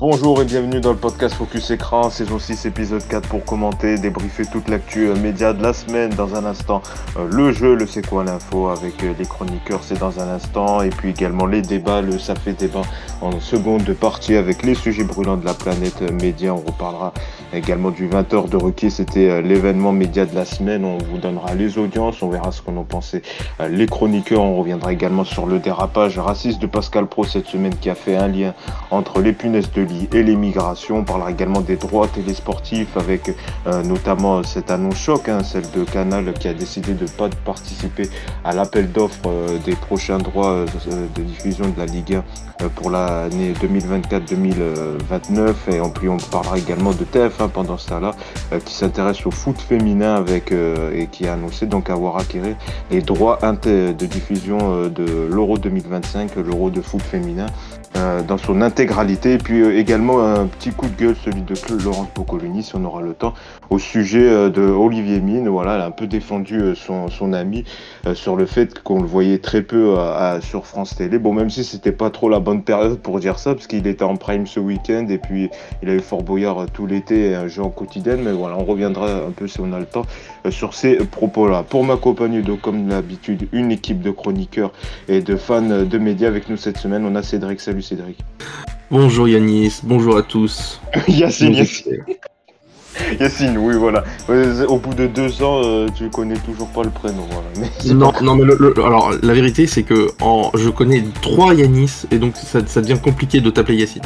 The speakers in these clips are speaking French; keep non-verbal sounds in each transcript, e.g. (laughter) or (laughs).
Bonjour et bienvenue dans le podcast Focus Écran, saison 6, épisode 4 pour commenter, débriefer toute l'actu euh, média de la semaine. Dans un instant, euh, le jeu, le c'est quoi l'info avec euh, les chroniqueurs, c'est dans un instant. Et puis également les débats, le ça fait débat en seconde partie avec les sujets brûlants de la planète média. On reparlera également du 20h de requis, c'était l'événement média de la semaine. On vous donnera les audiences, on verra ce qu'on en pensait les chroniqueurs. On reviendra également sur le dérapage raciste de Pascal Pro cette semaine qui a fait un lien entre les punaises de lit et les migrations. On parlera également des droits télésportifs avec euh, notamment cette annonce choc, hein, celle de Canal qui a décidé de ne pas participer à l'appel d'offres euh, des prochains droits euh, de diffusion de la Ligue 1 pour l'année 2024-2029. Et en plus, on parlera également de TF1 pendant ce temps-là qui s'intéresse au foot féminin avec et qui a annoncé donc avoir acquis les droits de diffusion de l'Euro 2025, l'Euro de foot féminin. Euh, dans son intégralité. Et puis euh, également un petit coup de gueule, celui de Laurence Boccolini, si on aura le temps, au sujet euh, de Olivier Mine. Voilà, elle a un peu défendu son, ami sur le fait qu'on le voyait très peu sur France Télé. Bon, même si c'était pas trop la bonne période pour dire ça, parce qu'il était en prime ce week-end et puis il avait Fort Boyard tout l'été et un jeu en quotidien. Mais voilà, on reviendra un peu si on a le temps sur ces propos-là. Pour m'accompagner, donc comme d'habitude, une équipe de chroniqueurs et de fans de médias avec nous cette semaine. On a Cédric. Salut Cédric. Bonjour Yanis, bonjour à tous. (laughs) Yacine, Yacine. (laughs) Yacine, oui, voilà. Au bout de deux ans, euh, tu connais toujours pas le prénom. (laughs) non, non, mais alors la vérité, c'est que en, je connais trois Yanis, et donc ça, ça devient compliqué de t'appeler Yacine.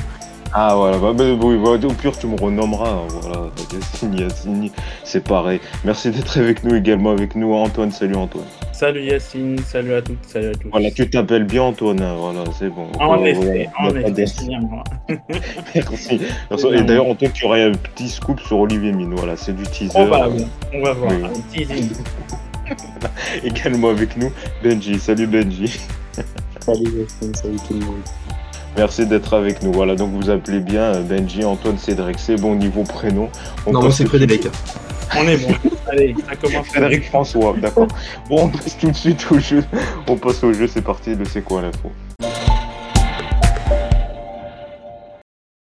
Ah voilà, bah, bah, bah, au pire tu me renommeras, hein, voilà, Yacine, (laughs) Yacine, c'est pareil. Merci d'être avec nous également, avec nous Antoine, salut Antoine. Salut Yacine, salut à toutes, salut à tous. Voilà, tu t'appelles bien Antoine, hein, voilà, c'est bon. En effet, en effet, (laughs) (laughs) Merci. Et d'ailleurs Antoine, tu aurais un petit scoop sur Olivier Mine, voilà, c'est du teaser. On va, on va voir, un teasing. également avec nous, Benji, salut Benji. salut Yacine, salut tout le monde. Merci d'être avec nous. Voilà, donc vous appelez bien euh, Benji, Antoine, Cédric. C'est bon niveau prénom. non, moi c'est Frédéric. On est bon. (laughs) Allez, ça commence. Frédéric François, d'accord. Bon, on passe tout de suite au jeu. On passe au jeu, c'est parti. Le c'est quoi l'info?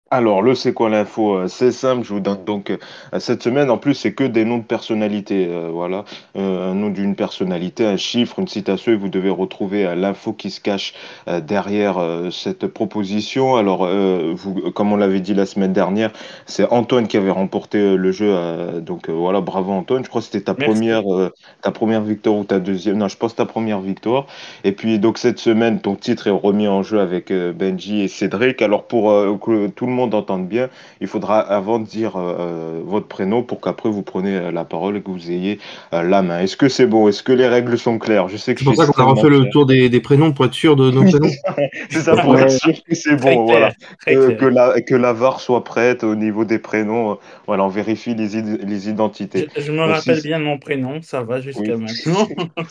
Alors, le c'est quoi l'info euh, C'est simple, je vous donne donc euh, cette semaine, en plus, c'est que des noms de personnalités. Euh, voilà, un nom d'une personnalité, un chiffre, une citation, et vous devez retrouver l'info qui se cache derrière cette proposition. Alors, vous, comme on l'avait dit la semaine dernière, c'est Antoine qui avait remporté le jeu. donc voilà, bravo Antoine. Je crois que c'était ta première, ta première victoire ou ta deuxième. Non, je pense ta première victoire. Et puis donc cette semaine, ton titre est remis en jeu avec Benji et Cédric. Alors pour que tout le monde entende bien, il faudra avant de dire euh, euh, votre prénom pour qu'après vous preniez euh, la parole et que vous ayez la main. Est-ce que c'est bon? Est-ce que les règles sont claires? Je sais que c'est pour ça qu'on a refait le tour des, prénoms pour être sûr de nos prénoms. (laughs) c'est ça pour être sûr que c'est bon. voilà. que, la, que la VAR soit prête au niveau des prénoms. voilà, on vérifie les, les identités. Je, me rappelle bien mon prénom, ça va jusqu'à maintenant. (laughs)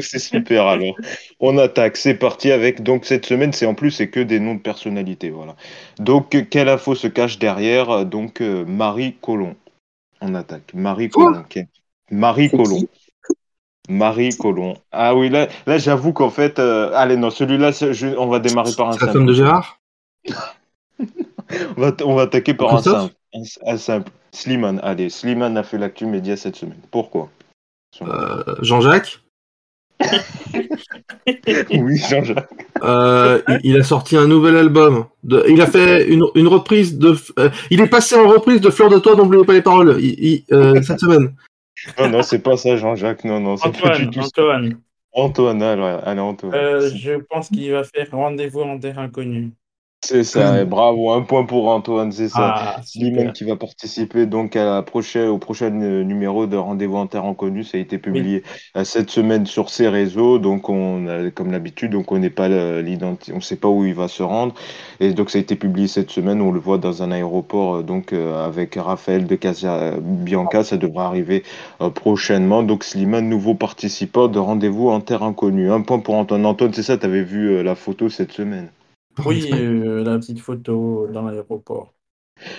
c'est super alors. On attaque, c'est parti avec donc cette semaine, c'est en plus c'est que des noms de personnalités, voilà. Donc quelle info se cache derrière euh, Donc, euh, Marie Colomb. On attaque. Marie Colomb. Marie Colomb. Marie Colomb. Ah oui, là, là j'avoue qu'en fait. Euh, allez, non, celui-là, on va démarrer par un simple. La femme de Gérard? On, va, on va attaquer par un simple. Un, simple. Slimane. Allez, Slimane a fait l'actu média cette semaine. Pourquoi? Jean-Jacques? (laughs) Oui, Jean-Jacques. Euh, il, a sorti un nouvel album. il a fait une, reprise de. Euh, il est passé en reprise de Fleur de Toi, n'oubliez pas les paroles, euh, cette semaine. Non, non, c'est pas ça, Jean-Jacques. Non, non, Antoine. Antoine. Antoine, allez, Antoine. je pense qu'il va faire rendez-vous en terre inconnue. C'est ça, (clears throat) bravo, un point pour Antoine, c'est ça. Ah, qui va participer donc à la prochaine, au prochain numéro de Rendez-vous en Terre Inconnue. Ça a été publié euh, cette semaine sur ses réseaux. Donc, on a, comme d'habitude, donc on n'est pas l'identité, on sait pas où il va se rendre. Et donc, ça a été publié cette semaine. On le voit dans un aéroport, euh, donc euh, avec Raphaël de Casia Bianca. Ça devrait arriver prochainement. Donc, Slimane, nouveau participant de Rendez-vous en Terre Inconnue. Un point pour Antoine. Antoine, c'est ça, tu avais vu la photo cette semaine. Oui, euh, la petite photo dans l'aéroport.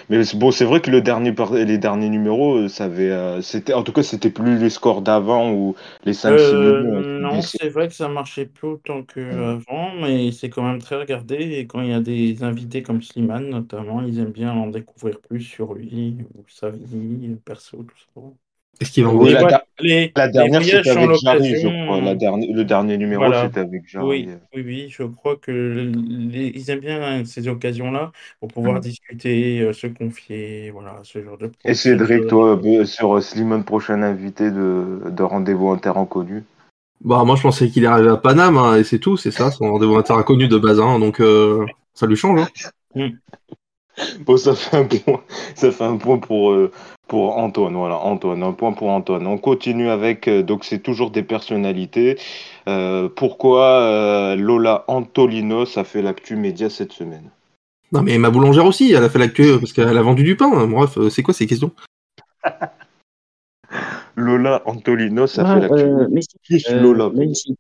Mais bon, c'est vrai que le dernier par- les derniers numéros, euh, ça avait, euh, c'était, en tout cas, c'était plus les scores d'avant ou les 5-6 Euh, minutes. non, c'est vrai que ça marchait plus autant qu'avant, mais c'est quand même très regardé. Et quand il y a des invités comme Slimane, notamment, ils aiment bien en découvrir plus sur lui, ou sa vie, perso, tout ça. Est-ce qu'il va Les, la, les- dernière, c'était avec Jarry, je crois. La dernière, le dernier numéro, Voilà. c'était avec Jarry. Oui, oui, oui, je crois que les- ils aiment bien ces occasions-là pour pouvoir Mm. discuter, euh, se confier, voilà, ce genre de Et Cédric, genre toi, de- euh, sur euh, Slimane, prochain invité de, de rendez-vous inconnue. Bah, moi, je pensais qu'il est arrivé à Paname, hein, et c'est tout, c'est ça, son rendez-vous inter inconnu de base, hein, donc euh, ça lui change. Hein. Bon, ça fait un point, ça fait un point pour, euh, pour Antoine. Voilà, Antoine, un point pour Antoine. On continue avec, euh, donc c'est toujours des personnalités. Euh, pourquoi euh, Lola Antolino, ça fait l'actu média cette semaine? Non, mais ma boulangère aussi, elle a fait l'actu parce qu'elle a vendu du pain. hein. Bref, c'est quoi ces questions? (laughs) Lola Antolino, ça Ah, fait l'actu. euh, mais si, Plus euh, Lola? Benji.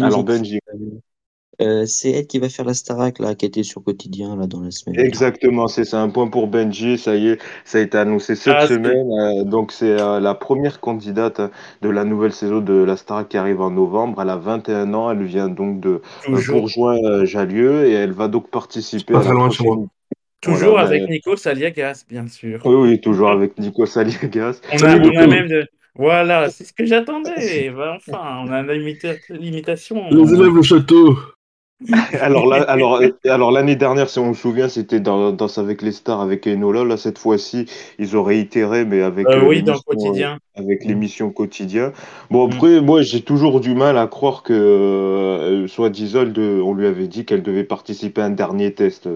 Alors Benji. Euh, c'est elle qui va faire la Starac, là, qui était sur Quotidien, là, dans la semaine. Exactement, c'est ça, un point pour Benji, ça y est, ça a été annoncé cette Ah, semaine, euh, donc c'est euh, la première candidate de la nouvelle saison de la Star qui arrive en novembre, elle a 21 ans, elle vient donc de euh, Jallieu et elle va donc participer Pas à la prochaine... toujours Voilà, avec ben, Nico Saliagas, bien sûr. Oui, oui, toujours avec Nico Saliegas. On a, on même de... Voilà, c'est ce que j'attendais. Ben, (laughs) enfin, on a l'imita- l'imitation. Les élèves le château (laughs) Alors là, alors, euh, alors l'année dernière, si on se souvient, c'était dans Danse avec les stars avec Enola. Là, cette fois-ci, ils ont réitéré, mais avec Euh, euh, oui, dans Quotidien. euh, avec Mm. l'émission quotidien. Bon, Mm. après, moi, j'ai toujours du mal à croire que, euh, soit d'Isolde, on lui avait dit qu'elle devait participer à un dernier test.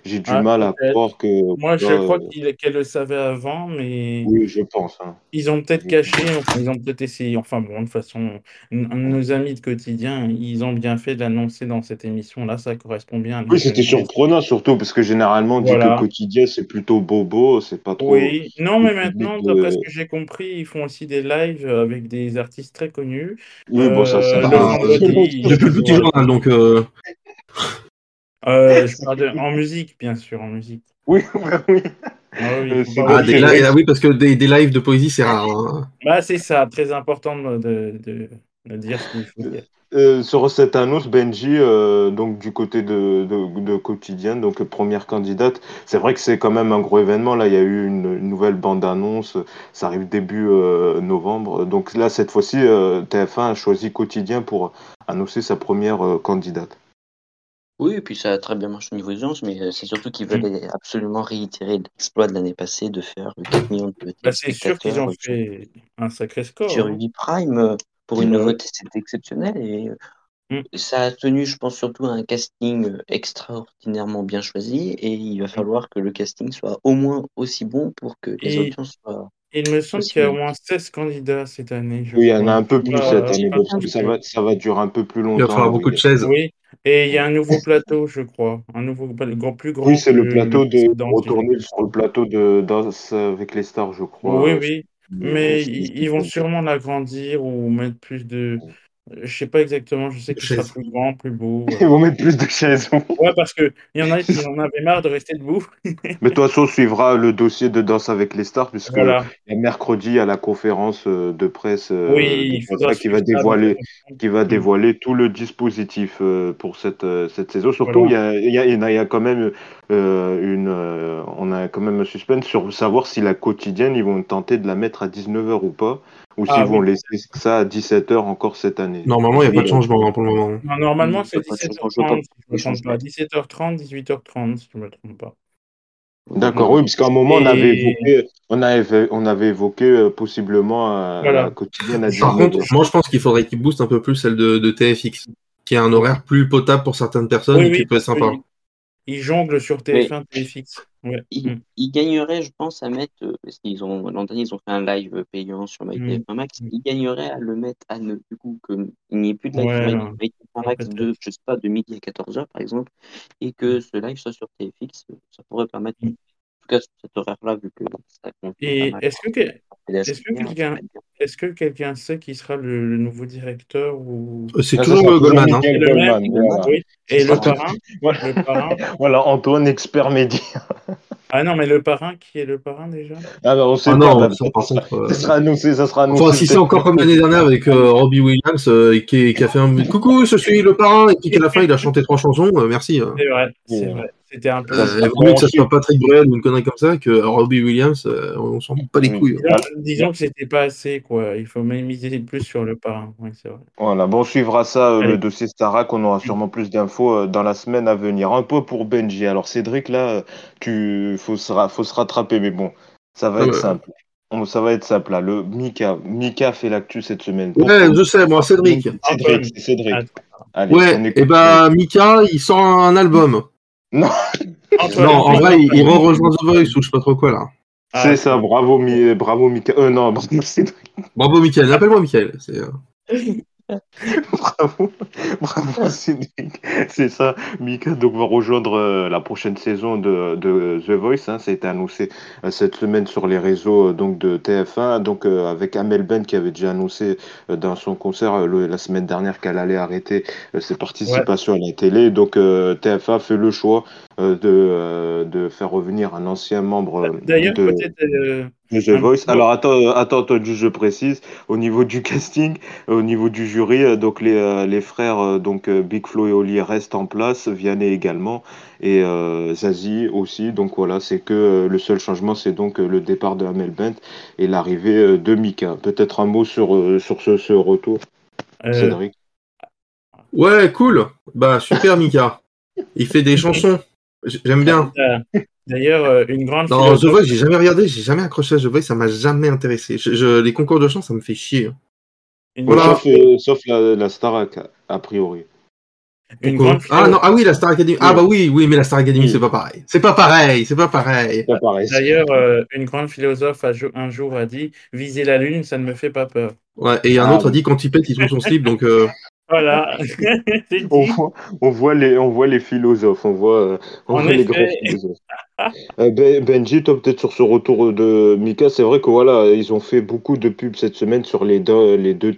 Euh, J'ai du Ah, mal à croire que. Moi, je crois euh, qu'il- qu'elle le savait avant, mais oui, je pense. hein. ils ont peut-être Oui. caché, enfin, ils ont peut-être essayé. Enfin, bon, de toute façon, nos amis de quotidien, ils ont bien fait de l'annoncer dans cette émission-là. Ça correspond bien à Oui, c'était surprenant, surtout parce que généralement, on dit que quotidien, c'est plutôt bobo, c'est pas trop. Oui, non, mais maintenant, de- d'après ce que j'ai compris, ils font aussi des lives avec des artistes très connus. Oui, bon, ça, ça Euh, va. le Depuis petit journal, donc euh, Euh, je (laughs) parle de... en musique, bien sûr, en musique. Oui, (laughs) oui. Ah oui, Euh, ah, des lives, ah oui, parce que des, des lives de poésie, c'est rare. hein. Bah, c'est ça, très important de, de, dire ce qu'il faut dire. Euh, sur cette annonce, Benji, euh, donc du côté de, de, de quotidien, donc première candidate, c'est vrai que c'est quand même un gros événement. Là, il y a eu une, une nouvelle bande-annonce, ça arrive début euh, novembre. Donc là, cette fois-ci, euh, TF1 a choisi quotidien pour annoncer sa première euh, candidate. Oui, et puis ça a très bien marché au niveau des audiences, mais euh, c'est surtout qu'ils veulent absolument réitérer l'exploit de l'année passée de faire 4 millions de Bah, c'est sûr qu'ils ont sur- fait un sacré score. sur hein. Ubiprime. euh, Pour une nouveauté, c'était exceptionnel et euh, Mm. ça a tenu, je pense, surtout à un casting euh, extraordinairement bien choisi et il va falloir que le casting soit au moins aussi bon pour que les Et- audiences soient. Il me semble qu'il y a au moins 16 candidats cette année. je Oui, il y en a un peu plus cette année, pas parce que ça va, ça va durer un peu plus longtemps. Il va falloir beaucoup de chaises. Oui, et il y a un nouveau plateau, je crois. Un nouveau, grand, plus grand. Oui, c'est le plateau de retourner sur le plateau de Danse avec les stars, je crois. Oui, oui. Mais ils vont sûrement l'agrandir ou mettre plus de. Je sais pas exactement, je sais qu'il sera plus grand, plus beau. (laughs) Ils vont mettre plus de chaises. (laughs) Ouais, parce qu'il y en a qui en avaient marre de rester debout. (laughs) Mais de toute façon, on suivra le dossier de Danse avec les stars, puisque Voilà. il y a mercredi à la conférence euh, de presse euh, Oui, de qui va dévoiler, qui va dévoiler tout le dispositif euh, pour cette, euh, cette saison. Surtout, il y, a, il y, a, il y a- il y a quand même euh, une, euh, on a quand même un suspense sur savoir si la quotidienne, ils vont tenter de la mettre à 19h ou pas, ou Ah, s'ils vont oui. laisser ça à 17h encore cette année. Normalement, il n'y a pas de changement hein, pour le moment. Non, normalement, c'est pas de changement, je vois 17h30, pas si je ne me trompe pas. 17h30, 18h30, si je ne me trompe pas. D'accord, oui, parce qu'à un moment, on avait évoqué, on avait, on avait évoqué euh, possiblement euh, Voilà. la quotidienne à Par 19h. contre, moi, je pense qu'il faudrait qu'il booste un peu plus celle de, de TFX, qui a un horaire plus potable pour certaines personnes Oui, et qui oui, peut être sympa. qu'il- Il jongle sur TF1, TFX. Ouais. Ils, Mm. ils gagneraient, je pense, à mettre, euh, parce qu'ils ont, l'an dernier, ils ont fait un live payant sur Mm. MyTF1 Max, Mm. ils gagneraient à le mettre à ne, du coup, qu'il n'y ait plus de live Ouais, sur non. MyTF1 Max de, je sais pas, de midi à 14h, par exemple, et que ce live soit sur TFX, ça pourrait permettre, Mm. Cet horaire-là, vu que ça compte Et est-ce que, que- est-ce que quelqu'un- que sait qui sera le, le nouveau directeur ou... Euh, C'est Ah, toujours euh, toujours Goldman. Hein. Le Goldman, voilà. Oui. Et le parrain, Voilà, le parrain, (laughs) Voilà, Antoine, expert média. (laughs) Ah non, mais le parrain, qui est le parrain déjà? Ah bah on sait Ah pas. bah, ça, par contre. euh, ça sera annoncé, ça sera annoncé. Enfin, si c'est encore comme l'année dernière avec euh, Robbie Williams euh, qui, qui a fait un coucou, je suis le parrain, et puis qu'à la fin il a chanté trois chansons, euh, merci. euh. C'est vrai, c'est Ouais. vrai. C'était un peu. Euh, vaut mieux que ça soit Patrick Bruel ou une connerie comme ça que Robbie Williams, euh, on s'en fout pas les Oui. couilles. Disons, disons que c'était pas assez, quoi. Il faut même miser plus sur le parrain. C'est vrai. Voilà, bon, on suivra ça, euh, le dossier Starac, on aura sûrement plus d'infos euh, dans la semaine à venir. Un peu pour Benji. Alors Cédric, là, tu faut se, ra- faut se rattraper, mais bon, ça va Ah être simple. On- Ça va être simple là. Le Mika, Mika fait l'actu cette semaine. Ouais, je sais, moi, Cédric. Cédric, c'est Cédric. Allez, on Ouais, et bah Mika, il sort un album. Non, en vrai, il, il Antoine. rejoint The Voice ou je sais pas trop quoi là. Ah, C'est ça, bravo, Mi- bravo Mika. Euh, non, bravo (laughs) Cédric. Bravo Michael, appelle-moi Michael. (laughs) (laughs) Bravo, bravo Cédric. C'est ça, Mika donc va rejoindre euh, la prochaine saison de, de The Voice. Hein, ça a été annoncé euh, cette semaine sur les réseaux euh, donc de TF1, donc avec Amel Ben qui avait déjà annoncé dans son concert le- la semaine dernière qu'elle allait arrêter ses participations à la télé. Donc euh, TF1 fait le choix de, euh, de faire revenir un ancien membre euh, D'ailleurs, de, euh, de The Voice. Alors attends, euh, attends, je précise, au niveau du (laughs) casting, euh, au niveau du jury, euh, donc les, euh, les frères euh, donc euh, Big Flo et Oli restent en place, Vianney également et euh, Zazie aussi. Donc voilà, c'est que euh, le seul changement, c'est donc euh, le départ de Amel Bent et l'arrivée euh, de Mika. Peut-être un mot sur euh, sur ce, ce retour, euh, Cédric? Ouais, cool. Bah super Mika. Il fait des (laughs) chansons. J'aime bien. euh, D'ailleurs, euh, une grande Non, The philosophe- Voice, j'ai jamais regardé, j'ai jamais accroché à The Voice, ça m'a jamais intéressé. Je- je- les concours de chant, ça me fait chier. une Voilà. grande- Sauf, euh, sauf la, la Starac a, a priori. une grande ah non, ah oui, la Star Academy. Ah bah oui, oui, mais la Star Academy, Oui. c'est pas pareil. C'est pas pareil, c'est pas pareil. Paraît. D'ailleurs, euh, une grande philosophe a un jour a dit Viser la lune, ça ne me fait pas peur. Ouais, et un Ah autre a dit quand il pète, il trouve son slip, donc euh, Voilà. (laughs) (laughs) C'est On voit, on voit les, on voit les philosophes, on voit, on voit les grands philosophes. Euh, Ben- Benji, toi peut-être sur ce retour de Mika, c'est vrai que voilà, ils ont fait beaucoup de pubs cette semaine sur les deux, les deux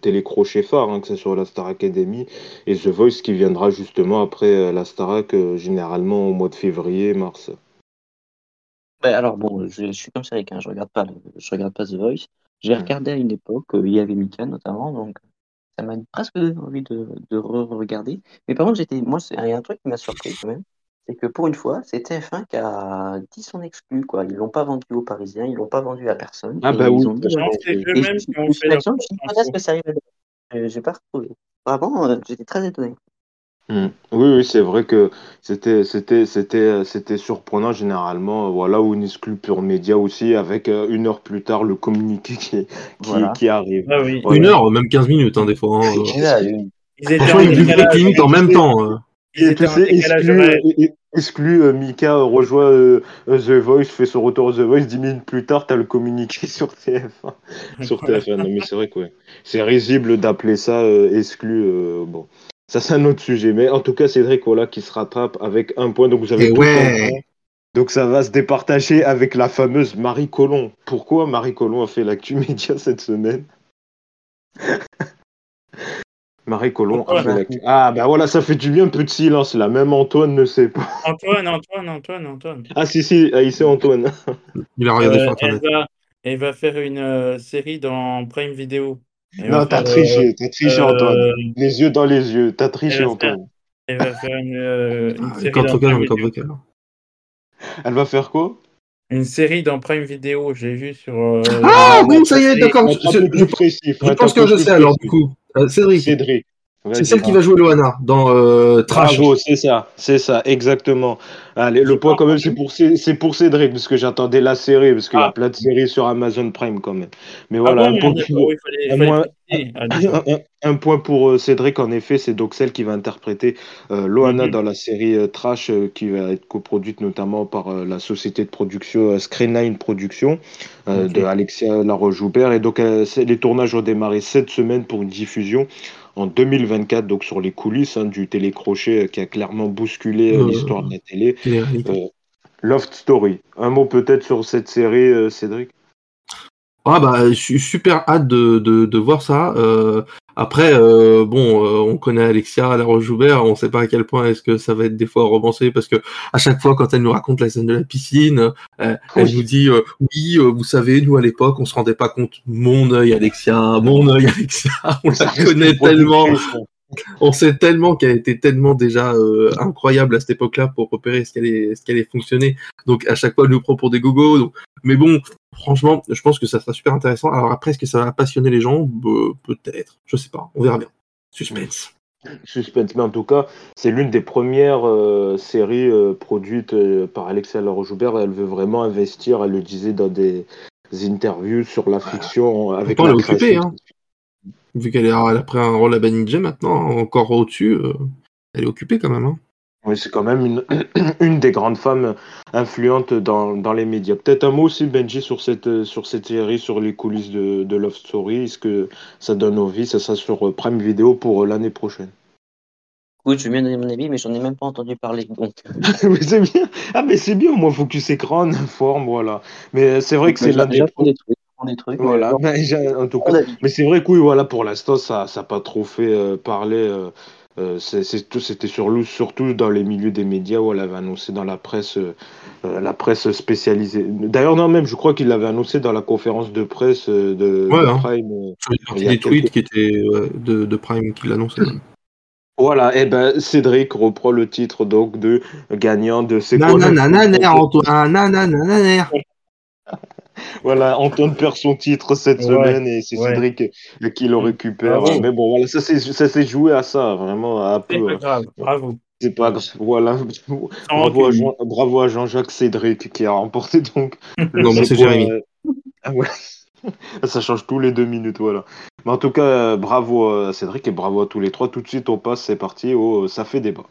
télécrochets phares, hein, que ce soit la Star Academy et The Voice qui viendra justement après euh, la Starac, euh, généralement au mois de février, mars. Ben, alors bon, je, je suis comme Cédric, hein, je regarde pas, le- je regarde pas The Voice. J'ai Mm. regardé à une époque, il y avait Mika notamment, donc ça m'a presque donné envie de, de re-regarder. Mais par contre, j'étais, moi, c'est- il y a un truc qui m'a surpris quand même, c'est que pour une fois, c'est TF1 qui a dit son exclu, quoi. Ils l'ont pas vendu aux Parisiens, ils l'ont pas vendu à personne. Ah bah ils oui. ont dit, c'est eux-mêmes qui ont je- fait propre quand est-ce info. que ça arrive Euh, J'ai pas retrouvé. Vraiment, euh, j'étais très étonné. Mm. Oui, oui, c'est vrai que c'était, c'était, c'était, c'était surprenant généralement, euh, voilà, ou une exclu pure média aussi, avec euh, une heure plus tard le communiqué qui, qui, Voilà. qui arrive. Ah oui. Voilà. une heure, même 15 minutes, hein, des fois. hein, Ils étaient Franchement, en ils limite en même temps. Ils Et étaient tu en sais, décalage exclu, horaire. euh, exclu euh, Mika euh, rejoint euh, euh, The Voice, fait son retour à The Voice, 10 minutes plus tard, t'as le communiqué (laughs) sur TF1. sur TF1, non mais c'est vrai que ouais. c'est risible d'appeler ça euh, exclu. euh, bon, ça c'est un autre sujet, mais en tout cas, Cédric, voilà, qui se rattrape avec un point, donc vous avez Et tout ouais. compris. Donc ça va se départager avec la fameuse Marie Colomb. Pourquoi Marie Colomb a fait l'actu (laughs) média cette semaine? Marie Colomb a fait l'actu. Ah bah voilà, ça fait du bien un peu de silence là. Même Antoine ne sait pas. Antoine, Antoine, Antoine, Antoine. Ah si si, ah, il sait Antoine. Il a regardé Euh, sur elle, internet. va, elle va faire une euh, série dans Prime Video. Non, va t'as triché, t'as triché euh, Antoine. Les yeux dans les yeux, t'as triché Antoine. Elle va faire une, euh, une Ah, série dans Prime Video. Elle va faire quoi? Une série dans Prime Video, j'ai vu sur. euh, Ah non, oui, ça y est, c'est- d'accord. Je, je- plus précis. faut je être pense que je sais alors, du coup. Euh, Cédric, Cédric. C'est celle qui va jouer Loana dans euh, Trash. Bravo, c'est ça, c'est ça, exactement. Allez, le point pas quand même, entendu. c'est pour, c'est pour Cédric, parce que j'attendais la série, parce qu'il y a Ah. plein de séries sur Amazon Prime quand même. Mais Ah voilà, bon, un, point pour, oui, il fallait, un fallait moins- préciser. Ah, (laughs) d'accord. un- un- un point pour, euh, Cédric, en effet, c'est donc celle qui va interpréter euh, Loana Mhm. dans la série euh, Trash, euh, qui va être coproduite notamment par euh, la société de production euh, Screenline Productions, euh, de Alexia Laroche-Joubert. Et donc, euh, les tournages ont démarré cette semaine pour une diffusion en 2024, donc sur les coulisses hein, du télécrochet qui a clairement bousculé euh, l'histoire de la télé. Euh, Loft Story. Un mot peut-être sur cette série, euh, Cédric? Ah bah, je suis super hâte de, de, de voir ça. Euh, après, euh, bon, euh, on connaît Alexia la Joubert, on sait pas à quel point est-ce que ça va être des fois romancé parce que à chaque fois quand elle nous raconte la scène de la piscine, elle Oui. nous dit euh, oui, euh, vous savez, nous à l'époque, on se rendait pas compte. Mon œil, Alexia, mon œil, Alexia, (laughs) on la connaît tellement. (laughs) On sait tellement qu'elle était tellement déjà euh, incroyable à cette époque-là pour repérer ce qu'elle est, ce qu'elle est fonctionné. Donc à chaque fois, elle nous prend pour des gogos. Donc... Mais bon, franchement, je pense que ça sera super intéressant. Alors après, est-ce que ça va passionner les gens? Peut-être. Je sais pas. On verra bien. Suspense. Suspense, mais en tout cas, c'est l'une des premières euh, séries euh, produites par Alexia Laroche-Joubert. Elle veut vraiment investir, elle le disait dans des interviews sur la fiction avec la hein. Vu qu'elle a pris un rôle à Banijé maintenant, encore au-dessus, euh, elle est occupée quand même. Hein. Oui, c'est quand même une, (clears throat) une des grandes femmes influentes dans, dans les médias. Peut-être un mot aussi, Benji, sur cette, sur cette série, sur les coulisses de, de Love Story. Est-ce que ça donne envie Ça sera sur euh, Prime Video pour euh, l'année prochaine? Écoute, je vais bien donner mon avis, mais j'en ai même pas entendu parler. Donc, (laughs) mais c'est bien. Ah, mais c'est bien, moi, Focus Écran, on informe, voilà. Mais c'est vrai que c'est l'un des. j'apprends des trucs, j'apprends des trucs. Voilà, mais (laughs) en tout cas. Mais c'est vrai que oui, voilà, pour l'instant, ça n'a pas trop fait euh, parler. euh, euh, C'était sur, surtout dans les milieux des médias où elle avait annoncé dans la presse, euh, la presse spécialisée. D'ailleurs, non, même, je crois qu'il l'avait annoncé dans la conférence de presse de, Ouais, de hein. Prime. euh. Sur a des tweets quelques- qui étaient de, de Prime qui l'annonçaient. Voilà, et ben Cédric reprend le titre donc de gagnant de Nananananer, Antoine, nananananer. (laughs) Voilà, Antoine perd son titre cette Ouais, semaine et c'est ouais. Cédric qui le récupère. Bravo. Mais bon, voilà, ça s'est joué à ça, vraiment, un C'est peu. pas grave, bravo. C'est pas grave. Voilà. Bravo à. Jean, bravo à Jean-Jacques Cédric qui a remporté donc. le (laughs) Non, mais c'est quoi, Jérémy. euh, (laughs) ah ouais. Ça change tous les deux minutes, voilà. Mais en tout cas, euh, bravo à Cédric et bravo à tous les trois. Tout de suite, on passe, c'est parti. au ça fait débat.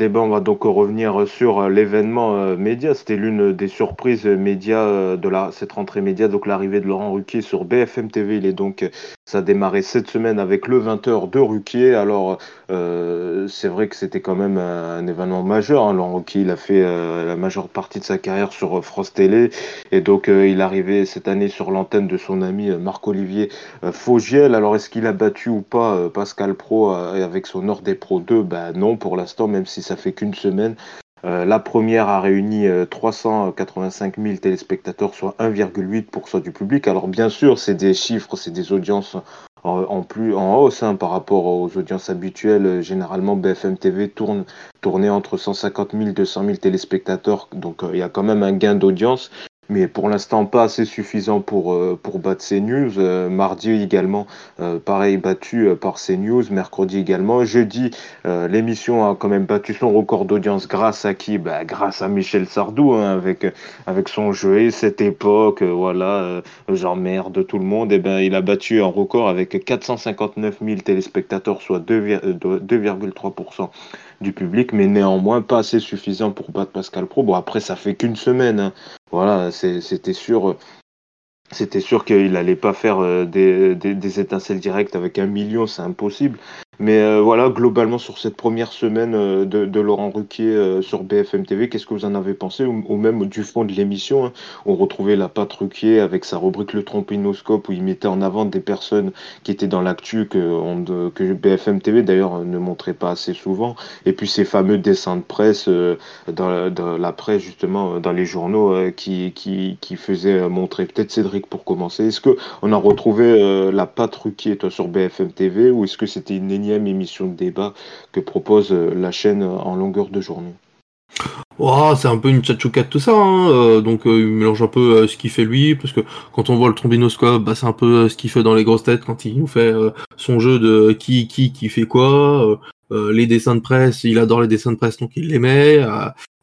Débat, on va donc revenir sur euh, l'événement euh, média. C'était l'une des surprises euh, médias de cette rentrée média, donc l'arrivée de Laurent Ruquier sur BFM TV. Il est donc, ça a démarré cette semaine avec le 20h de Ruquier. Alors, euh, c'est vrai que c'était quand même un, événement majeur. hein. Laurent Ruquier, a fait euh, la majeure partie de sa carrière sur euh, France Télé. Et donc, euh, il est arrivé cette année sur l'antenne de son ami Marc-Olivier Fogiel. Alors, est-ce qu'il a battu ou pas Pascal Pro avec son Nord des Pro 2 Ben non, pour l'instant, même si ça fait qu'une semaine. Euh, la première a réuni euh, 385 000 téléspectateurs, soit 1,8% du public. Alors bien sûr, c'est des chiffres, c'est des audiences en, en plus en hausse hein, par rapport aux audiences habituelles. Euh, Généralement, BFM TV tourne tournait entre 150 000 200 000 téléspectateurs, donc euh, il y a quand même un gain d'audience. Mais pour l'instant, pas assez suffisant pour, euh, pour battre CNews. Euh, mardi également, euh, pareil, battu par CNews. Mercredi également. Jeudi, l'émission a quand même battu son record d'audience grâce à qui? Bah, Grâce à Michel Sardou, hein, avec, son jeu et cette époque, voilà, j'emmerde tout le monde. Et ben, il a battu un record avec 459 000 téléspectateurs, soit 2, euh, 2,3% du public, mais néanmoins pas assez suffisant pour battre Pascal Pro. Bon, après, ça fait qu'une semaine. hein. Voilà, c'était sûr. C'était sûr qu'il n'allait pas faire euh, des étincelles directes avec un million, c'est impossible. Mais euh, voilà, globalement, sur cette première semaine euh, de, Laurent Ruquier euh, sur BFM TV, qu'est-ce que vous en avez pensé? Ou, même du fond de l'émission hein, On retrouvait la patte Ruquier avec sa rubrique Le Trompinoscope où il mettait en avant des personnes qui étaient dans l'actu que, BFM TV d'ailleurs ne montrait pas assez souvent. Et puis ces fameux dessins de presse dans, la presse, justement, dans les journaux qui, qui, qui faisaient montrer peut-être Cédric pour commencer. Est-ce que on a retrouvé la patte Ruquier toi sur BFM TV ou est-ce que c'était une énième émission de débat que propose euh, la chaîne euh, en longueur de journée Oh, c'est un peu une tchatchouka de tout ça, hein. euh, donc il mélange un peu ce qu'il fait lui, parce que quand on voit le trombinoscope, bah, c'est un peu ce qu'il fait dans les grosses têtes quand il nous fait son jeu de qui qui qui fait quoi, les dessins de presse, il adore les dessins de presse donc il les met.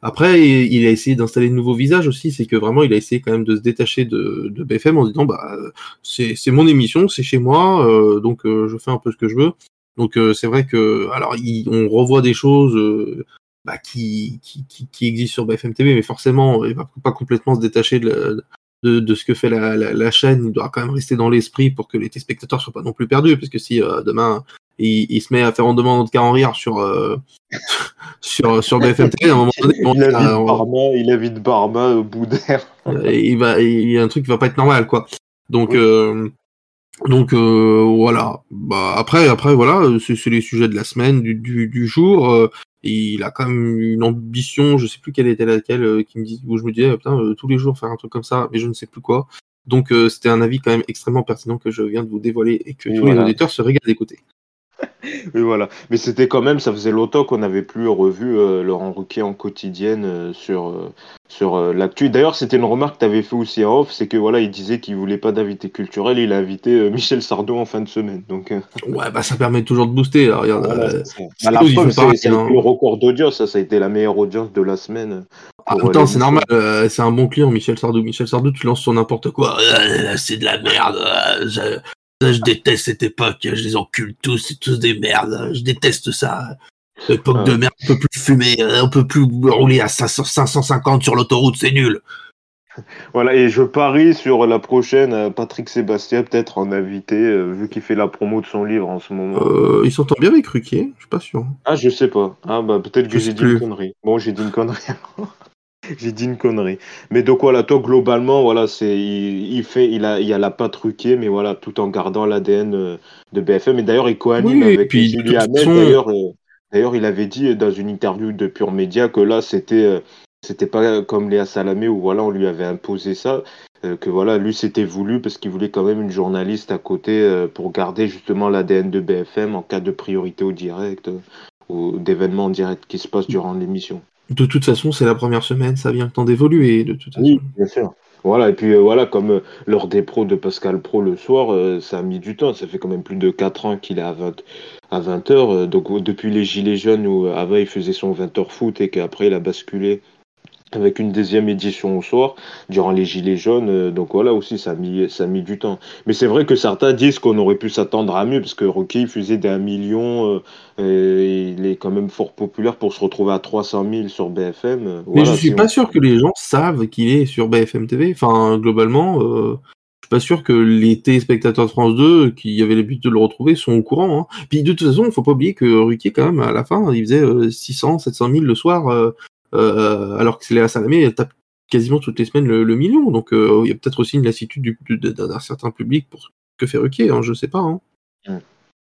après, il, a essayé d'installer de nouveaux visages aussi, c'est que vraiment il a essayé quand même de se détacher de, de BFM en disant bah c'est mon émission, c'est chez moi, donc je fais un peu ce que je veux. Donc euh, c'est vrai que alors il- on revoit des choses. euh, bah, qui, qui, qui, qui existe sur BFM TV, mais forcément, il va pas complètement se détacher de, la- de, de ce que fait la, la, la chaîne. Il doit quand même rester dans l'esprit pour que les téléspectateurs soient pas non plus perdus, parce que si euh, demain il, se met à faire en demande de car en rire sur, (laughs) sur, sur BFM TV à un moment donné. (laughs) il, invite Barma, il invite Barma au bout d'air. (laughs) il, va, il y a un truc qui va pas être normal, quoi. Donc, donc voilà. Bah, après, après voilà, c'est les sujets de la semaine, du, du, du jour il a quand même une ambition, je sais plus quelle était laquelle, euh, qui me dit, où je me disais, putain, euh, tous les jours faire un truc comme ça, mais je ne sais plus quoi. Donc euh, c'était un avis quand même extrêmement pertinent que je viens de vous dévoiler et que tous les auditeurs se régalent d'écouter. (laughs) Oui, voilà. Mais c'était quand même, ça faisait longtemps qu'on n'avait plus revu Laurent Ruquier en quotidienne sur, sur l'actu. D'ailleurs, c'était une remarque que tu avais fait aussi en off, c'est que voilà, il disait qu'il voulait pas d'invité culturel, il a invité Michel Sardou en fin de semaine. Donc, (laughs) Ouais, bah ça permet toujours de booster. regarde, bah, la preuve, c'est hein. le record d'audience, ça, ça a été la meilleure audience de la semaine. Même temps, c'est normal, c'est un bon client, Michel Sardou. Michel Sardou, tu lances sur n'importe quoi. c'est de la merde. Je déteste cette époque, je les encule tous, c'est tous des merdes, je déteste ça. Époque de merde, on peut plus fumer, on peut plus rouler à 500, 550 sur l'autoroute, c'est nul. Voilà, et je parie sur la prochaine, euh, Patrick Sébastien, peut-être en invité, euh, vu qu'il fait la promo de son livre en ce moment. Euh, il s'entend bien avec Ruquier, je suis pas sûr. Ah, je sais pas. Ah, bah peut-être que j'ai dit une connerie. Bon, j'ai dit une connerie. (laughs) (laughs) J'ai dit une connerie. Mais donc voilà, toi globalement, voilà, c'est il, fait, il a, il a la patte truquée, mais voilà, tout en gardant l'ADN euh, de BFM. Et d'ailleurs, il coanime avec Julie Hamel. D'ailleurs, euh, d'ailleurs, il avait dit dans une interview de Pure Média que là, c'était, euh, c'était pas comme Léa Salamé où voilà, on lui avait imposé ça. que voilà, lui c'était voulu parce qu'il voulait quand même une journaliste à côté pour garder justement l'ADN de BFM en cas de priorité au direct ou d'événements en direct qui se passent durant l'émission. De toute façon, c'est la première semaine, ça vient le temps d'évoluer. De toute façon. Oui, bien sûr. Voilà, et puis euh, voilà, comme euh, l'heure des pros de Pascal Pro le soir, euh, ça a mis du temps. Ça fait quand même plus de 4 ans qu'il est à 20, à 20 heures. donc depuis les Gilets jaunes, où avant il faisait son 20 heures foot et qu'après il a basculé avec une deuxième édition au soir durant les gilets jaunes. Euh, donc voilà aussi ça a mis ça a mis du temps. Mais c'est vrai que certains disent qu'on aurait pu s'attendre à mieux parce que Rocky faisait d'un million, euh, il est quand même fort populaire pour se retrouver à 300 000 sur BFM. Mais je suis pas sûr que les gens savent qu'il est sur BFM TV. Enfin globalement. Euh... Je suis pas sûr que les téléspectateurs de France 2 qui avaient l'habitude de le retrouver sont au courant. Hein. Puis de toute façon, il faut pas oublier que Ruquier, quand même, à la fin, il faisait 600, 700 000 le soir euh, alors que c'est Léa Salamé, elle tape quasiment toutes les semaines le, million. Donc euh, il y a peut-être aussi une lassitude d'un certain public pour que fait Ruquier, hein, je sais pas. Hein.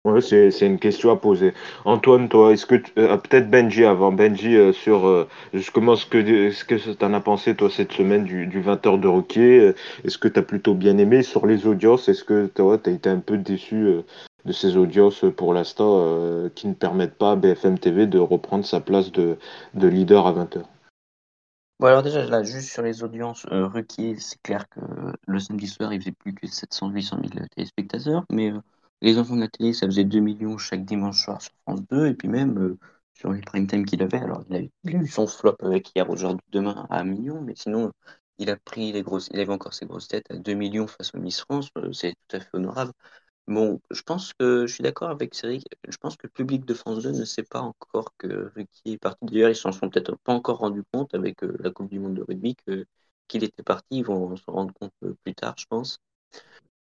Oui, c'est une question à poser. Antoine, toi, est-ce que euh, peut-être Benji avant Benji sur justement ce que ce que tu en as pensé toi cette semaine du, du 20h de Ruquier Est-ce que tu as plutôt bien aimé sur les audiences? Est-ce que tu as été un peu déçu de ces audiences pour l'instant euh, qui ne permettent pas à BFM TV de reprendre sa place de, de leader à 20h. Bon alors déjà là juste sur les audiences euh, c'est clair que le samedi soir il faisait plus que 700 800 000 téléspectateurs mais euh, les enfants de la télé ça faisait 2 millions chaque dimanche soir sur France 2 et puis même euh, sur les prime time qu'il avait alors il a, eu son flop avec hier aujourd'hui demain à 1 million mais sinon il a pris les grosses il avait encore ses grosses têtes à 2 millions face au Miss France c'est tout à fait honorable Bon, je pense que je suis d'accord avec Cédric. Je pense que le public de France 2 ne sait pas encore que Ricky est parti. D'ailleurs, ils s'en sont peut-être pas encore rendu compte avec euh, la Coupe du Monde de rugby qu'il était parti. Ils vont s'en rendre compte euh, plus tard, je pense.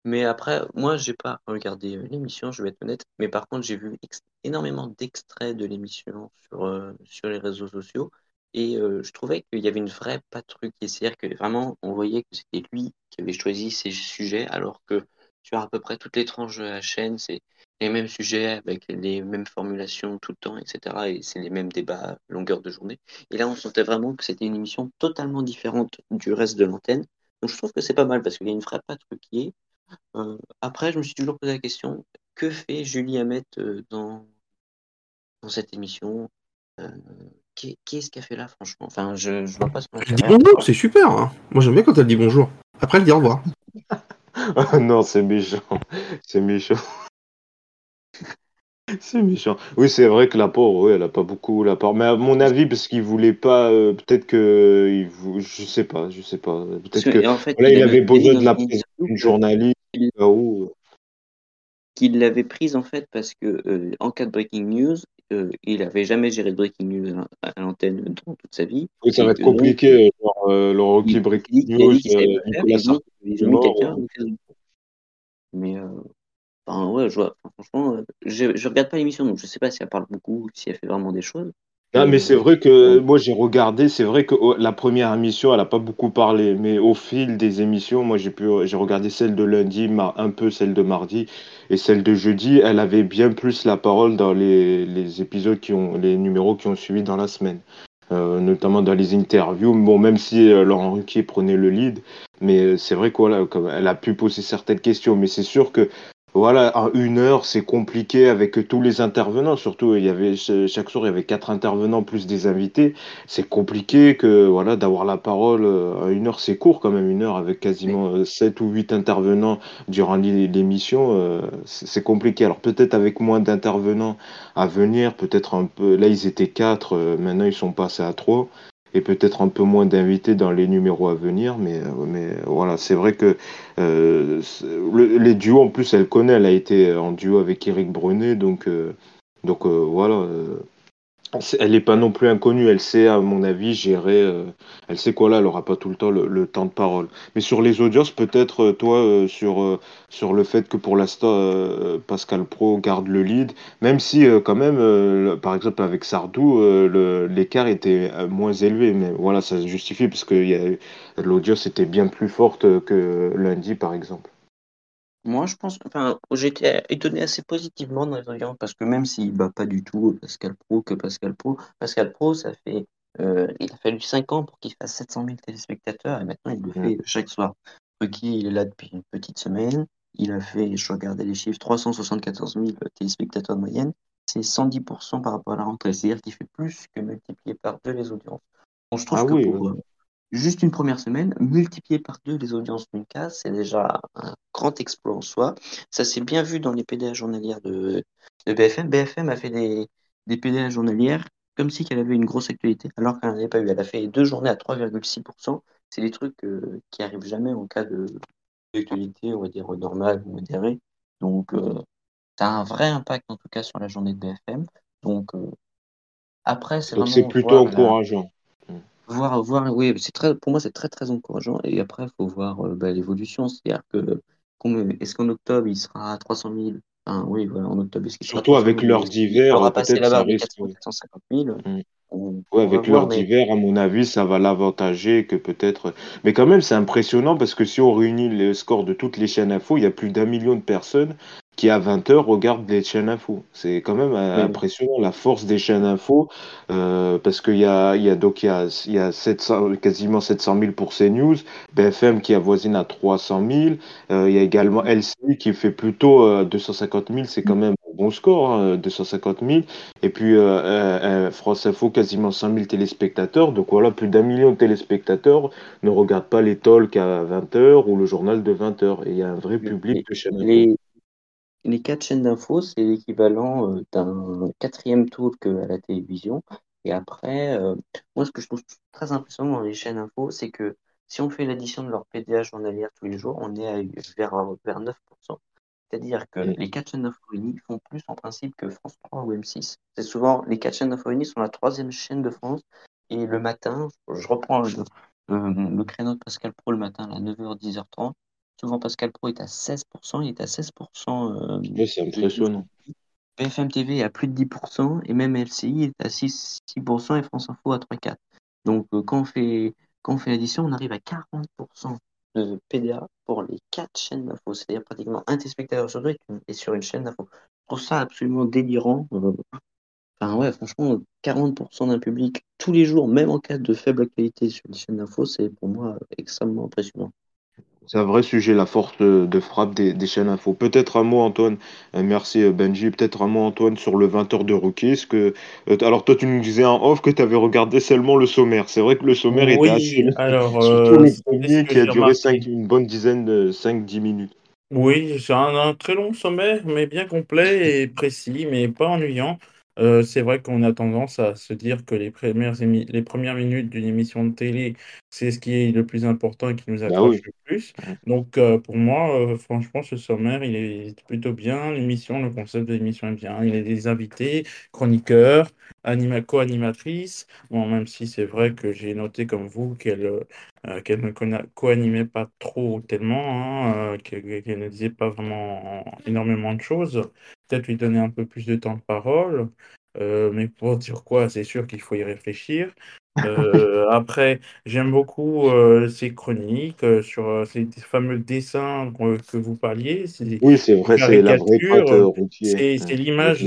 Mais après, moi, j'ai pas regardé euh, l'émission, je vais être honnête. Mais par contre, j'ai vu énormément d'extraits de l'émission sur, sur les réseaux sociaux. Et je trouvais qu'il y avait une vraie patrouille. C'est-à-dire que vraiment, on voyait que c'était lui qui avait choisi ces sujets, alors que sur à peu près toutes les tranches de la chaîne, c'est les mêmes sujets avec les mêmes formulations tout le temps, etc. Et c'est les mêmes débats longueur de journée. Et là, on sentait vraiment que c'était une émission totalement différente du reste de l'antenne. Donc je trouve que c'est pas mal parce qu'il y a une vraie patte qui est. Euh, après, je me suis toujours posé la question que fait Julie Hamet euh, dans, dans cette émission euh, Qu'est-ce qu'elle fait là, franchement? Enfin, je, je vois pas ce qu'on Elle dit bonjour, c'est super. Hein. Moi, j'aime bien quand elle dit bonjour. Après, elle dit au revoir. (laughs) (laughs) non, c'est méchant. C'est méchant. (laughs) c'est méchant. Oui, c'est vrai que la pauvre, oui, elle a pas beaucoup la part. Mais à mon avis, parce qu'il voulait pas, euh, peut-être que, il, je sais pas, je sais pas. Peut-être que, en fait, là, il, avait besoin de la présence d'une journaliste. Euh. Qu'il l'avait prise en fait parce que euh, en cas de breaking news, il avait jamais géré de breaking news à l'antenne dans toute sa vie. Oui, ça va être compliqué, genre le rookie breaking news, Nicolas Sarkozy. Mais, euh, Enfin, ouais, je vois. franchement, euh, je, je regarde pas l'émission, donc je sais pas si elle parle beaucoup, si elle fait vraiment des choses. Ah, mais Mais c'est euh, vrai que euh, moi j'ai regardé, c'est vrai que oh, la première émission elle a pas beaucoup parlé, mais au fil des émissions, moi j'ai pu, j'ai regardé celle de lundi, un peu celle de mardi et celle de jeudi, elle avait bien plus la parole dans les, les épisodes qui ont, les numéros qui ont suivi dans la semaine, Euh, notamment dans les interviews. Bon, même si euh, Laurent Ruquier prenait le lead, mais euh, c'est vrai qu'elle elle a pu poser certaines questions, mais c'est sûr que voilà, en une heure, c'est compliqué avec tous les intervenants. Surtout, il y avait chaque soir, il y avait quatre intervenants plus des invités. C'est compliqué que voilà d'avoir la parole euh, en une heure, c'est court quand même une heure avec quasiment euh, sept ou huit intervenants durant l'é- l'émission. euh, c'est compliqué. Alors peut-être avec moins d'intervenants à venir, peut-être un peu. Là, ils étaient quatre, maintenant ils sont passés à trois. Et peut-être un peu moins d'invités dans les numéros à venir, mais, euh, mais voilà, c'est vrai que euh, les duos, en plus, elle connaît. Elle a été en duo avec Eric Brunet. Donc, euh, donc voilà. Elle n'est pas non plus inconnue. Elle sait, à mon avis, gérer. euh, elle sait quoi là. Elle n'aura pas tout le temps le, temps de parole. Mais sur les audiences, peut-être, euh, toi, euh, sur, sur le fait que pour l'instant, euh, Pascal Pro garde le lead. Même si, quand même, par exemple, avec Sardou, l'écart était moins élevé. Mais voilà, ça se justifie parce que l'audience était bien plus forte que lundi, par exemple. Moi, je pense, enfin, j'étais étonné assez positivement dans les audiences parce que même s'il bat pas du tout Pascal Pro que Pascal Pro, Pascal Pro, ça fait, euh, il a fallu 5 ans pour qu'il fasse 700 000 téléspectateurs et maintenant il le fait chaque soir. Ruki, il est là depuis une petite semaine. Il a fait, je regardais les chiffres, 374 000 téléspectateurs de moyenne. C'est 110% par rapport à la rentrée. C'est-à-dire qu'il fait plus que multiplier par deux les audiences. Bon, je Ah trouve que oui, pour, euh, Juste une première semaine, multiplié par deux les audiences d'une case, c'est déjà un grand exploit en soi. Ça s'est bien vu dans les PDA journalières de, de BFM. BFM a fait des, des PDA journalières comme si qu'elle avait une grosse actualité, alors qu'elle n'en avait pas eu. Elle a fait deux journées à 3,6%. C'est des trucs euh, qui arrivent jamais en cas de d'actualité, on va dire normale ou modérée. Donc, euh, ça a un vrai impact en tout cas sur la journée de BFM. Donc, euh, après, c'est plutôt la, encourageant. Voir, voir, oui, c'est très, pour moi, c'est très, très encourageant. Et après, il faut voir euh, bah, l'évolution. C'est-à-dire que, est-ce qu'en octobre, il sera à 300 000? Enfin, oui, voilà, en octobre, est-ce qu'il sera à Surtout 300 avec 000 ou l'heure d'hiver, euh, aura passé peut-être la ça barre des risque. 400 450 000? Mm. On, Ouais, avec l'heure mais d'hiver, à mon avis, ça va l'avantager que peut-être. Mais quand même, c'est impressionnant parce que si on réunit le score de toutes les chaînes info, il y a plus d'un million de personnes qui, à 20 heures, regardent les chaînes info. C'est quand même euh, oui, impressionnant la force des chaînes info euh, parce qu'il y a, y a donc il y a, y a 700, quasiment 700 000 pour CNews, BFM qui avoisine à 300 000, euh, il y a également LCI qui fait plutôt euh, 250 000, c'est quand même un bon score, hein, 250 000. Et puis euh, euh, euh, France Info, quasiment 100 000 téléspectateurs. Donc voilà, plus d'un million de téléspectateurs ne regardent pas les talks à 20 heures ou le journal de 20 heures. Et il y a un vrai public de chaîne info. les, les quatre chaînes d'infos, c'est l'équivalent euh, d'un quatrième talk à la télévision. Et après, euh, moi, ce que je trouve très impressionnant dans les chaînes infos, c'est que si on fait l'addition de leur PDA journalière tous les jours, on est à, vers, vers 9%. C'est-à-dire que les quatre chaînes d'info réunies font plus en principe que France 3 ou M6. C'est souvent, les quatre chaînes d'info réunies sont la troisième chaîne de France. Et le matin, je reprends le, le- le créneau de Pascal Pro le matin à 9h, 10h30. Souvent, Pascal Pro est à 16%, il est à 16% euh, Ouais, c'est impressionnant. BFM TV est à plus de 10%, et même LCI est à 6, 6% et France Info à 3,4%. Donc, euh, quand on fait, quand on fait l'addition, on arrive à 40% de PDA pour les quatre chaînes d'info. C'est-à-dire pratiquement un téléspectateur sur deux est sur une chaîne d'info. Je trouve ça absolument délirant. Euh, Enfin, ouais, franchement, 40% d'un public tous les jours, même en cas de faible actualité sur les chaînes d'info, c'est pour moi extrêmement impressionnant. C'est un vrai sujet, la force de, frappe des, des chaînes info. Peut-être un mot, Antoine. Euh, merci, euh, Benji. Peut-être un mot, Antoine, sur le 20 heures de rookie. Est-ce que, euh, alors, toi, tu nous disais en off que tu avais regardé seulement le sommaire. C'est vrai que le sommaire était assez Oui, long, alors, euh, premier qui a duré une bonne dizaine de cinq dix minutes. Oui, c'est un, un très long sommaire, mais bien complet et précis, mais pas ennuyant. Euh, c'est vrai qu'on a tendance à se dire que les premières, les premières minutes d'une émission de télé, c'est ce qui est le plus important et qui nous Bah accroche oui. le plus. Donc, euh, pour moi, euh, franchement, ce sommaire, il est plutôt bien. L'émission, le concept de l'émission est bien. Il y a des invités, chroniqueurs, anima co-animatrices. Bon, même si c'est vrai que j'ai noté comme vous qu'elle euh, ne co-animait pas trop tellement, hein, euh, qu'elle ne disait pas vraiment énormément de choses. Peut-être lui donner un peu plus de temps de parole. Euh, mais pour dire quoi, c'est sûr qu'il faut y réfléchir. Euh, après, j'aime beaucoup euh, ces chroniques euh, sur euh, ces fameux dessins que, que vous parliez, ces Oui, c'est vrai, c'est la vraie patte caricatures, euh, Ruquier, c'est hein, c'est l'image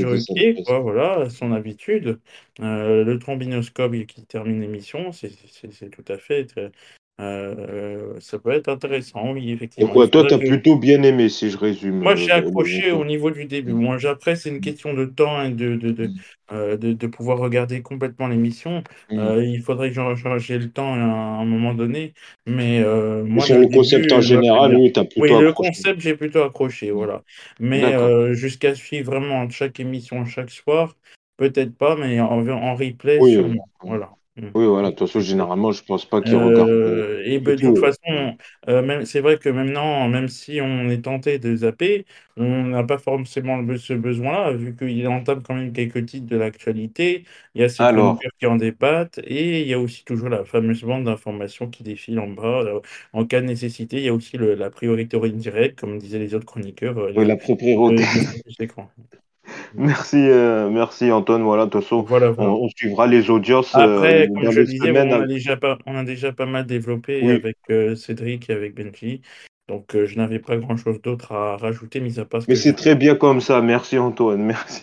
presse. quoi, voilà, son habitude. Euh, le trombinoscope qui termine l'émission, c'est c'est- c'est tout à fait. très- euh, ça peut être intéressant, oui, effectivement. Il toi, t'as que plutôt bien aimé, si je résume moi, euh, j'ai le- accroché au niveau du début. Moi, après, c'est une question de temps et de, de, de, euh, de, de pouvoir regarder complètement l'émission. Euh, il faudrait que j'ai le temps à un moment donné. Mais euh, moi, sur le le concept en général, oui, t'as Oui, plutôt le accroché. concept, j'ai plutôt accroché, voilà. Mais euh, jusqu'à suivre vraiment chaque émission chaque soir, peut-être pas, mais en, en replay, Oui, euh, sûrement. Voilà. Mm. oui, voilà. De toute façon, généralement, je pense pas qu'ils regardent euh, Euh, et ben, de toute tout. façon, euh, même, c'est vrai que maintenant, même si on est tenté de zapper, on n'a pas forcément le- ce besoin-là, vu qu'il entame quand même quelques titres de l'actualité. Il y a ces Alors, chroniqueurs qui en débattent, et il y a aussi toujours la fameuse bande d'informations qui défile en bas. euh, En cas de nécessité, il y a aussi le- la priorité indirecte, comme disaient les autres chroniqueurs, euh, oui, la propriété. (laughs) Merci, euh, merci Antoine. Voilà, de toute façon, Voilà, on, voilà. on suivra les audiences euh, Après, comme dans je le les disais, semaines. on a déjà pas, on a déjà pas mal développé Oui, avec euh, Cédric et avec Benji. Donc, je n'avais pas grand-chose d'autre à rajouter, mis à part ce mais c'est très bien comme ça. Merci Antoine, (laughs) merci.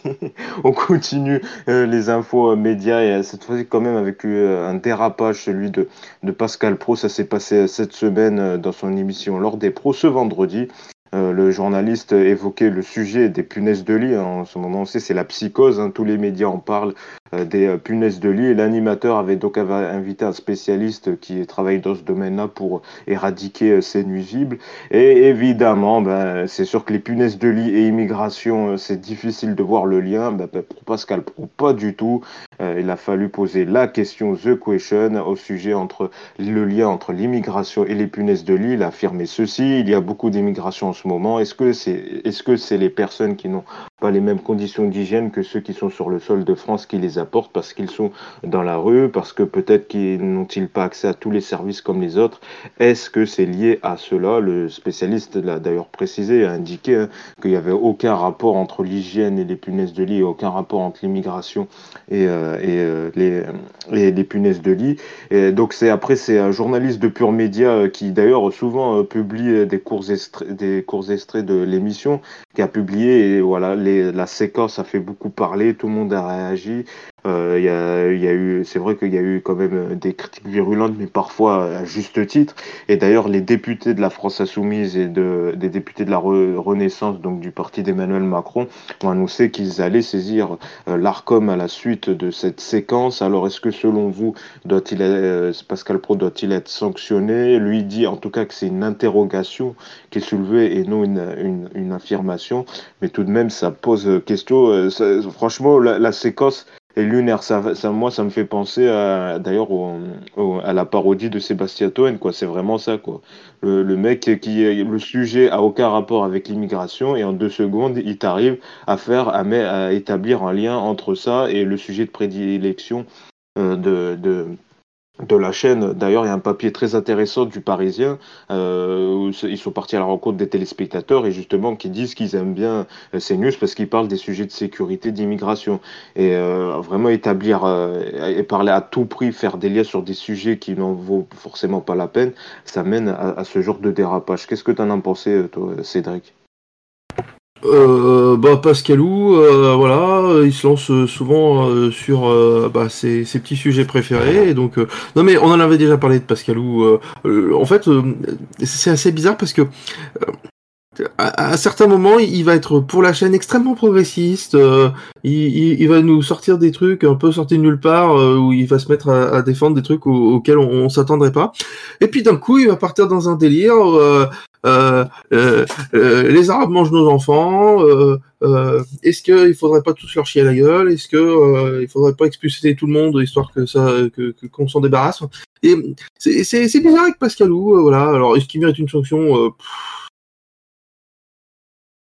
On continue euh, les infos euh, médias et cette fois-ci quand même avec euh, un dérapage, celui de, de Pascal Pro. Ça s'est passé cette semaine dans son émission Lors des pros ce vendredi. Euh, le journaliste évoquait le sujet des punaises de lit. En ce moment, on sait, c'est la psychose. hein. Tous les médias en parlent euh, des euh, punaises de lit. L'animateur avait donc invité un spécialiste qui travaille dans ce domaine-là pour éradiquer ces nuisibles. Et évidemment, ben, c'est sûr que les punaises de lit et immigration, c'est difficile de voir le lien. Ben, ben, pour Pascal Pro, pas du tout. Euh, il a fallu poser la question, the question, au sujet entre le lien entre l'immigration et les punaises de lit. Il a affirmé ceci. Il y a beaucoup d'immigration en ce moment. Est-ce que c'est est-ce que c'est les personnes qui n'ont pas les mêmes conditions d'hygiène que ceux qui sont sur le sol de France qui les apportent parce qu'ils sont dans la rue, parce que peut-être qu'ils n'ont-ils pas accès à tous les services comme les autres Est-ce que c'est lié à cela? Le spécialiste l'a d'ailleurs précisé, a indiqué hein, qu'il n'y avait aucun rapport entre l'hygiène et les punaises de lit, aucun rapport entre l'immigration et, euh, et, euh, les, punaises de lit. Donc c'est après c'est un journaliste de Pure Média euh, qui d'ailleurs souvent euh, publie euh, des courts extraits, des courts extraits de l'émission qui a publié et voilà les, la séquence a fait beaucoup parler, tout le monde a réagi. Euh, y, a, y a eu, c'est vrai qu'il y a eu quand même euh, des critiques virulentes, mais parfois à juste titre. Et d'ailleurs, les députés de la France Insoumise et de, des députés de la Re- Renaissance, donc du parti d'Emmanuel Macron, ont annoncé qu'ils allaient saisir euh, l'Arcom à la suite de cette séquence. Alors, est-ce que selon vous, doit-il, euh, Pascal Pro doit-il être sanctionné? Lui dit en tout cas que c'est une interrogation qui est soulevée et non une, une, une affirmation. Mais tout de même, ça pose question. Euh, franchement, la séquence est lunaire. Ça, moi, ça me fait penser d'ailleurs à la parodie de Sébastien Toen. Quoi. C'est vraiment ça. Quoi. Le, mec qui, le sujet a aucun rapport avec l'immigration et en deux secondes, il t'arrive à faire, à, établir un lien entre ça et le sujet de prédilection euh, de, de la chaîne. D'ailleurs, il y a un papier très intéressant du Parisien euh, où ils sont partis à la rencontre des téléspectateurs et justement qui disent qu'ils aiment bien euh, ces news parce qu'ils parlent des sujets de sécurité, d'immigration et euh, vraiment établir et parler à tout prix, faire des liens sur des sujets qui n'en vaut forcément pas la peine, ça mène à, à ce genre de dérapage. Qu'est-ce que tu en as pensé, toi, Cédric? Euh, bah Pascalou, euh, voilà, euh, il se lance euh, souvent euh, sur euh, bah, ses, petits sujets préférés. Et donc, non mais on en avait déjà parlé de Pascalou. en fait, c'est assez bizarre parce que à, à certains moments, il va être pour la chaîne extrêmement progressiste. euh, il, va nous sortir des trucs un peu sortis de nulle part euh, où il va se mettre à, défendre des trucs au- auxquels on, on s'attendrait pas. Et puis d'un coup, il va partir dans un délire. Les Arabes mangent nos enfants. Est-ce qu'il faudrait pas tous leur chier à la gueule Est-ce que il faudrait pas expulser tout le monde histoire que ça que qu'on s'en débarrasse? Et c'est bizarre avec Pascalou. voilà. Alors est-ce qu'il mérite une sanction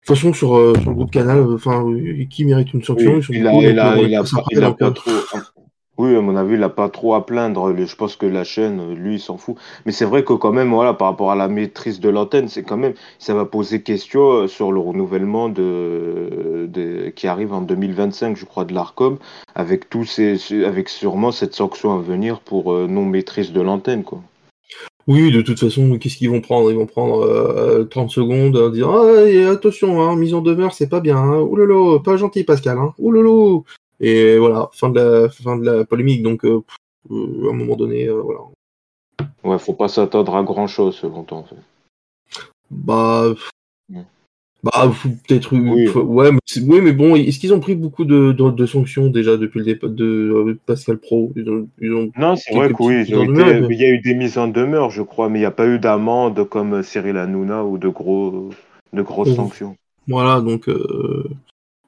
de toute façon, sur, euh, sur le groupe Canal, euh, enfin, qui mérite une sanction? Oui, il, a, il, a, il, a, il a pas trop. Oui, à mon avis, il n'a pas trop à plaindre. Je pense que la chaîne, lui, il s'en fout. Mais c'est vrai que quand même, voilà, par rapport à la maîtrise de l'antenne, c'est quand même, ça va poser question euh, sur le renouvellement de, qui arrive en 2025, je crois, de l'Arcom, avec tous ces, avec sûrement cette sanction à venir pour non maîtrise de l'antenne, quoi. Oui, de toute façon, qu'est-ce qu'ils vont prendre? Ils vont prendre euh, 30 secondes, à dire ah, attention, hein, mise en demeure, c'est pas bien. Hein. Oulolo, pas gentil, Pascal. Hein. Oulolo. Et voilà, fin de la, fin de la polémique. Donc, euh, euh, à un moment donné, euh, voilà. Ouais, faut pas s'attendre à grand chose, selon toi, en fait. Bah. Bah, peut-être. Oui. Ouais, mais, oui, mais bon, est-ce qu'ils ont pris beaucoup de, de, de, sanctions déjà depuis le départ de Pascal Pro? Ils ont, ils ont Non, c'est vrai que oui. il y a eu des mises en demeure, je crois, mais il n'y a pas eu d'amende comme Cyril Hanouna ou de, gros, de grosses sanctions. Voilà, donc. Euh,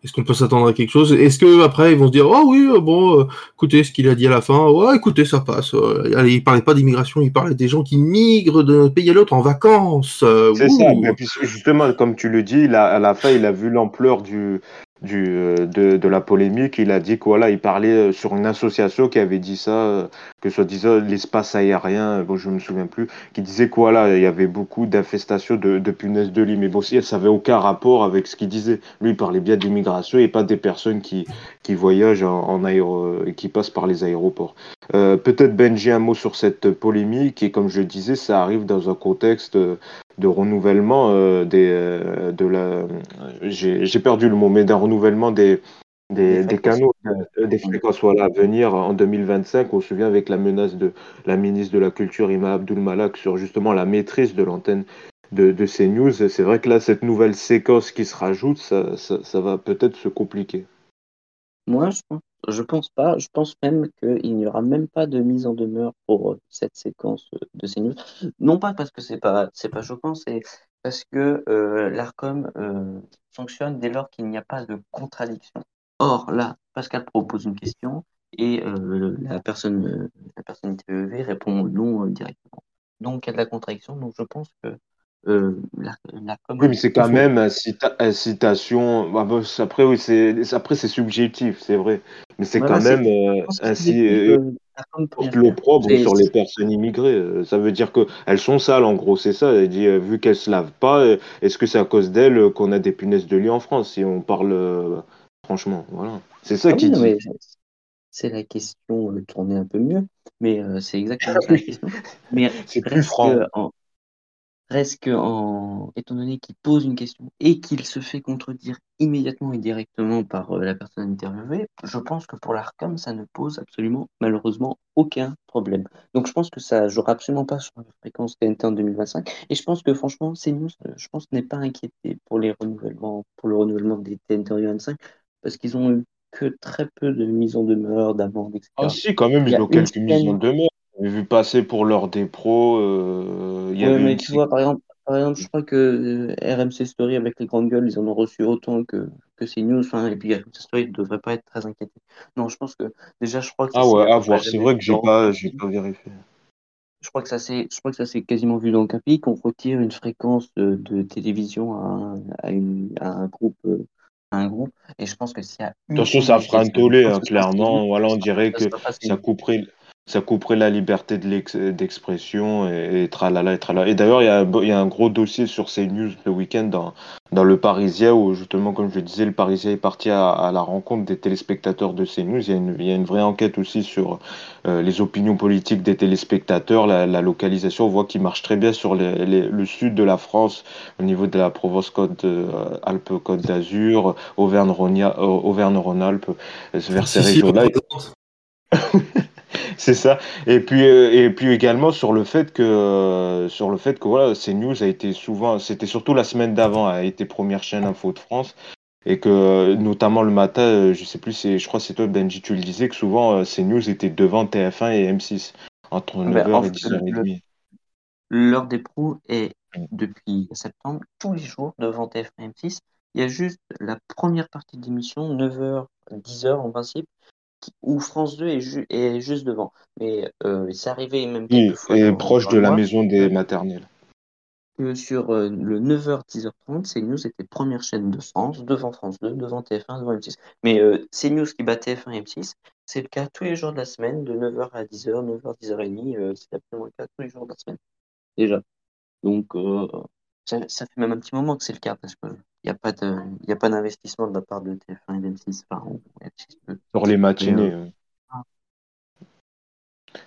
est-ce qu'on peut s'attendre à quelque chose? Est-ce que après ils vont se dire oh oui bon euh, écoutez ce qu'il a dit à la fin ouais écoutez ça passe euh, allez, il parlait pas d'immigration il parlait des gens qui migrent d'un pays à l'autre en vacances euh, c'est ça mais justement comme tu le dis à la fin il a vu l'ampleur du du, euh, de, de, la polémique. Il a dit que voilà, il parlait euh, sur une association qui avait dit ça, euh, que soit disant l'espace aérien, bon, je me souviens plus, qui disait que voilà, il y avait beaucoup d'infestations de, de punaises de lit. Mais bon, si ça avait aucun rapport avec ce qu'il disait. Lui, il parlait bien d'immigration et pas des personnes qui, qui voyagent en, en aéro, qui passent par les aéroports. Euh, Peut-être Benji un mot sur cette polémique et comme je disais, ça arrive dans un contexte de renouvellement euh, des, euh, de la, j'ai perdu le mot, mais d'un renouvellement des, des, des, canaux, euh, des fréquences voilà, à venir en 2025. On se souvient avec la menace de la ministre de la Culture, Ima Abdul Malak, sur justement la maîtrise de l'antenne de, de ces news. C'est vrai que là, cette nouvelle séquence qui se rajoute, ça, ça, ça va peut-être se compliquer. Moi, je pense je pense pas. Je pense même qu'il n'y aura même pas de mise en demeure pour euh, cette séquence euh, de ces news. Non pas parce que c'est pas c'est pas choquant, c'est parce que euh, l'Arcom euh, fonctionne dès lors qu'il n'y a pas de contradiction. Or là, Pascal propose une question et euh, la personne la personne interviewée répond non directement. Donc il y a de la contradiction. Donc je pense que euh, la, la oui, mais c'est quand même incita incitation. Bah, bah, après, oui, c'est après c'est subjectif, c'est vrai, mais c'est quand même euh, ainsi euh, l'opprobre sur les personnes immigrées. Euh, ça veut dire que elles sont sales, en gros, c'est ça. Elle dit vu qu'elles se lavent pas, est-ce que c'est à cause d'elles qu'on a des punaises de lit en France Si on parle franchement, voilà, c'est ça ah qui dit. C'est la question tourner un peu mieux, mais c'est exactement ça la question. (laughs) Mais c'est plus franc. En, Reste en, étant donné qu'il pose une question et qu'il se fait contredire immédiatement et directement par euh, la personne interviewée, je pense que pour l'ARCOM, ça ne pose absolument, malheureusement, aucun problème. Donc je pense que ça jouera absolument pas sur la fréquence TNT en 2025. Et je pense que franchement, CNews, euh, je pense, n'est pas inquiété pour les renouvellements, pour le renouvellement des TNT en 2025, parce qu'ils ont eu que très peu de mises en demeure, d'amende, etc. Ah si, quand même, ils ont quelques mises en demeure. J'ai vu passer pour l'heure des pros. Euh, y ouais, mais tu vois, par exemple, par exemple, je crois que euh, RMC Story avec les grandes gueules, ils en ont reçu autant que, que CNews. Enfin, et puis RMC Story ne devrait pas être très inquiété. Non, je pense que déjà, je crois que. Ah ouais, à voir. C'est vrai que j'ai pas, j'ai pas vérifié. Je crois que ça s'est, je crois que ça s'est quasiment vu dans le Capi qu'on retire une fréquence de, de télévision à un, à, une, à un groupe. Euh, un groupe et je pense que s'il y a attention ça fera un tollé hein, clairement voilà on dirait que ça couperait ça couperait la liberté d'expression et, et, tralala et tralala. Et d'ailleurs, il y, a, il y a un gros dossier sur ces news le week-end dans, dans le Parisien où justement, comme je le disais, le Parisien est parti à, à la rencontre des téléspectateurs de CNews. Il y a une, il y a une vraie enquête aussi sur euh, les opinions politiques des téléspectateurs, la, la localisation. On voit qu'il marche très bien sur les, les, le sud de la France, au niveau de la Provence-Côte euh, d'Azur, Auvergne-Rhône-Alpes, vers ces régions-là. (laughs) (laughs) c'est ça. Et puis, euh, et puis également sur le fait que, euh, sur le fait que voilà, CNews a été souvent, c'était surtout la semaine d'avant, a été première chaîne info de France. Et que notamment le matin, euh, je sais plus, je crois que c'est toi Benji, tu le disais, que souvent CNews était devant TF1 et M6 entre 9h et 10h30. L'heure des pros est depuis septembre, tous les jours devant TF1 M6. Il y a juste la première partie de l'émission, 9h, 10h en principe, où France 2 est, est juste devant. Mais euh, c'est arrivé même oui, et proche de la maison des maternelles. Que sur euh, le 9h, 10h30, CNews était première chaîne de France, devant France 2, devant TF1, devant M6. Mais euh, CNews qui bat TF1 et M6, c'est le cas tous les jours de la semaine, de 9h à 10h, 9h, 10h30, c'est absolument le cas tous les jours de la semaine. Déjà. Donc, euh, ça, ça, fait même un petit moment que c'est le cas parce qu'il n'y a pas d'investissement de la part de TF1 et d'M6. Enfin, Sur les matinées. Euh,